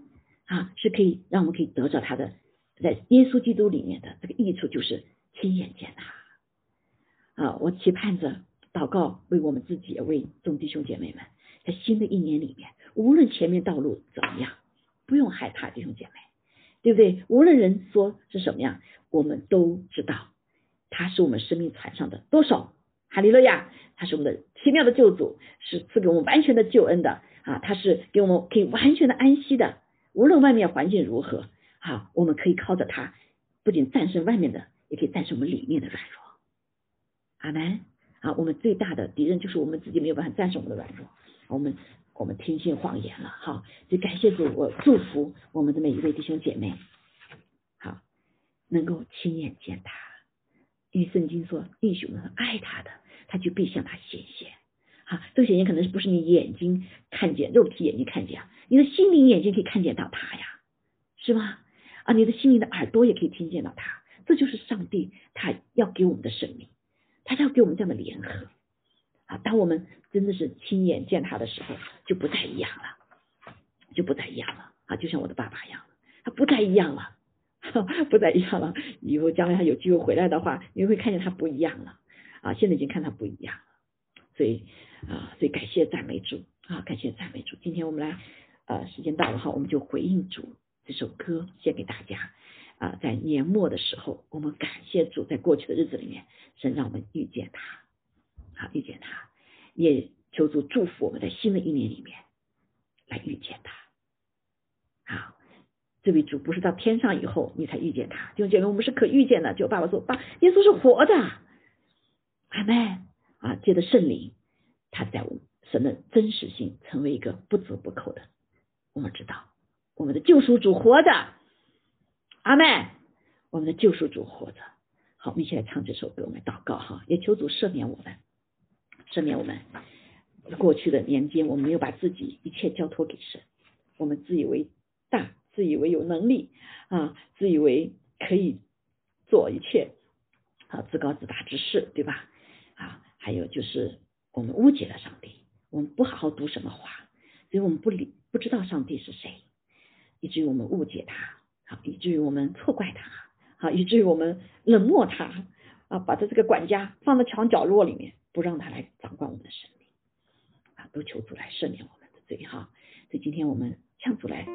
啊，是可以让我们可以得着他的，在耶稣基督里面的这个益处，就是亲眼见他。啊，我期盼着祷告，为我们自己，为众弟兄姐妹们，在新的一年里面，无论前面道路怎么样，不用害怕弟兄姐妹，对不对？无论人说是什么样，我们都知道。他是我们生命船上的舵手哈利路亚，他是我们的奇妙的救主，是赐给我们完全的救恩的啊！他是给我们可以完全的安息的，无论外面环境如何啊，我们可以靠着他，不仅战胜外面的，也可以战胜我们里面的软弱。阿门啊！我们最大的敌人就是我们自己没有办法战胜我们的软弱，我们我们听信谎言了哈！就感谢主，我祝福我们的每一位弟兄姐妹，好，能够亲眼见他。因为圣经说，弟兄们爱他的，他就必向他显现。好，这个显现可能是不是你眼睛看见，肉体眼睛看见啊？你的心灵眼睛可以看见到他呀，是吗？啊，你的心灵的耳朵也可以听见到他。这就是上帝他要给我们的生命，他要给我们这样的联合。当我们真的是亲眼见他的时候，就不再一样了，就不再一样了。啊，就像我的爸爸一样，他不再一样了，不再一样了。以后将来他有机会回来的话，你会看见他不一样了。啊，现在已经看他不一样了。所以啊，所以感谢赞美主啊，感谢赞美主。今天我们来，呃，时间到了哈，我们就回应主这首歌献给大家。啊，在年末的时候，我们感谢主，在过去的日子里面，神让我们遇见他。遇见他，也求主祝福我们在新的一年里面来遇见他。好，这位主不是到天上以后你才遇见他，弟兄姐妹，我们是可遇见的。就爸爸说，爸，耶稣是活的，阿门啊！借着圣灵，他在我们神的真实性成为一个不折不扣的。我们知道，我们的救赎主活着，阿门。我们的救赎主活着。好，我们一起来唱这首歌，我们祷告哈，也求主赦免我们。赦免我们过去的年间，我们没有把自己一切交托给神，我们自以为大，自以为有能力啊，自以为可以做一切啊，自高自大之事，对吧？啊，还有就是我们误解了上帝，我们不好好读什么话，所以我们不理不知道上帝是谁，以至于我们误解他，好，以至于我们错怪他，好，以至于我们冷漠他啊，把他这个管家放在墙角落里面。不让他来掌管我们的生命啊！都求主来赦免我们的罪哈！所以今天我们向主来。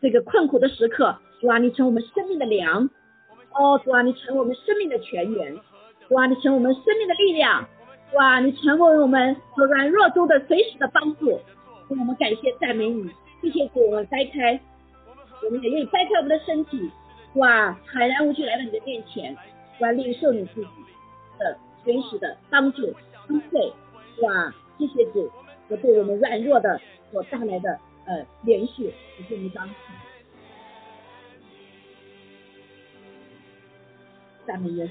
这个困苦的时刻，主啊，你成我们生命的粮，哦，主啊，你成我们生命的泉源，主啊，你成我们生命的力量，哇，你成为我们软弱中的随时的帮助，我们感谢赞美你，谢谢主，我们掰开，我们也愿意掰开我们的身体，哇，坦然无惧来到你的面前，哇，领受你自己的随时的帮助恩惠，哇，谢谢主，我对我们软弱的所带来的呃连续，也是你刚才。赞美耶稣，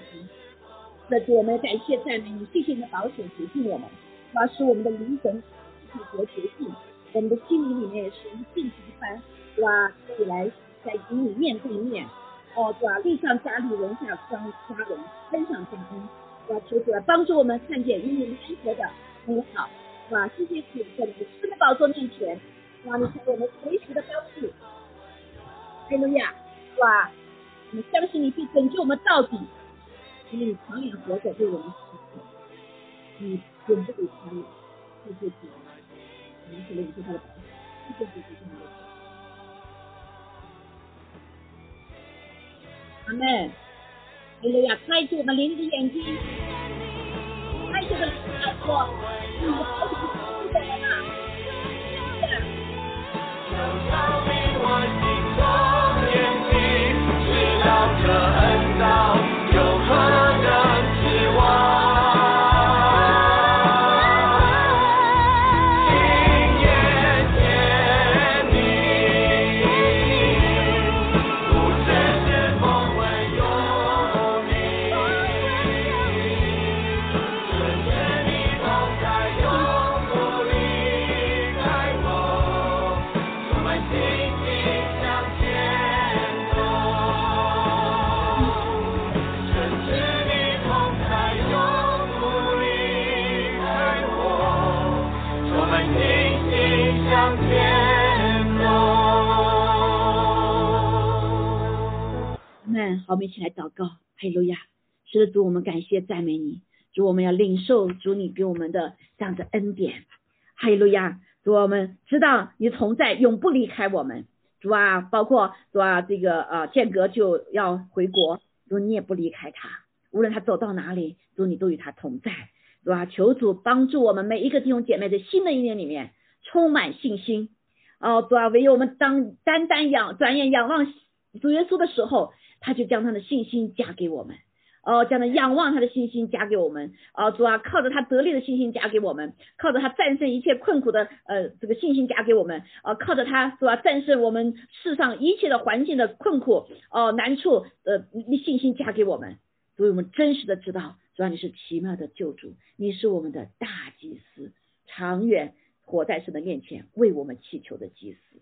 那主我们感谢赞美你，谢谢你的保险洁净我们，哇，使我们的灵魂体和洁净，我们的心灵里面也是一镜即翻，哇，可以来在与你面对面，哦，对吧？力上加力，人下加加人，恩上加恩，哇，求主来帮助我们看见与你联合的美好，哇，谢谢主在你的圣的宝座面前，哇，你成为我们随时的帮助，哈利路亚，哇，我相信你必拯救我们到底，因为你长远活着对我们，你永不离开我，谢谢主，我们是领受他的保险，谢谢主，谢谢主。阿门。哈利路亚，开启我们灵的眼睛，开启我们的耳朵，你是们一起来祷告，哈利路亚。是的，主，我们感谢赞美你，主，我们要领受主你给我们的这样的恩典，哈利路亚。主，我们知道你同在，永不离开我们。主啊，包括主啊，这个呃间隔就要回国，主你也不离开他，无论他走到哪里，主你都与他同在。主啊，求主帮助我们每一个弟兄姐妹在新的一年里面充满信心。哦，主啊，唯有我们当单单仰转眼仰望主耶稣的时候，他就将他的信心加给我们。哦，将他仰望他的信心加给我们，哦主啊，靠着他得力的信心加给我们，靠着他战胜一切困苦的呃这个信心加给我们，呃靠着他主啊战胜我们世上一切的环境的困苦。哦、难处呃信心加给我们，所以我们真实的知道，主啊你是奇妙的救主，你是我们的大祭司，长远活在神的面前为我们祈求的祭司，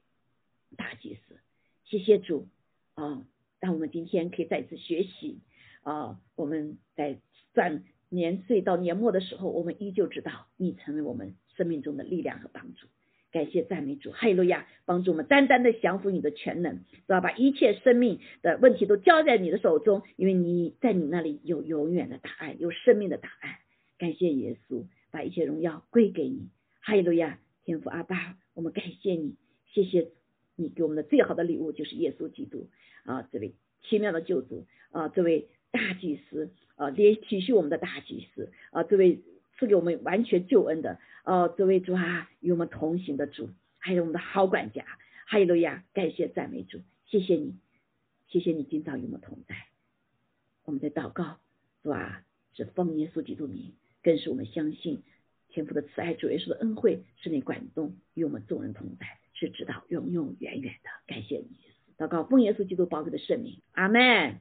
大祭司，谢谢主。啊、让我们今天可以再次学习。啊、我们在算年岁到年末的时候，我们依旧知道你成为我们生命中的力量和帮助。感谢赞美主，哈利路亚！帮助我们单单的降服你的全能，是吧？把一切生命的问题都交在你的手中，因为你在你那里有永远的答案，有生命的答案。感谢耶稣，把一切荣耀归给你，哈利路亚！天父阿爸，我们感谢你，谢谢你给我们的最好的礼物就是耶稣基督啊，这位奇妙的救主啊，这位大祭司啊，连体恤我们的大祭司啊，这位。赐给我们完全救恩的哦，这位主啊，与我们同行的主，还有我们的好管家，哈利路亚，感谢赞美主，谢谢你，谢谢你经常与我们同在。我们在祷告，主啊，是奉耶稣基督名，更是我们相信天父的慈爱，主耶稣的恩惠，是你感动与我们众人同在，是直到永永远远的。感谢你，祷告奉耶稣基督宝贵的圣名，阿门。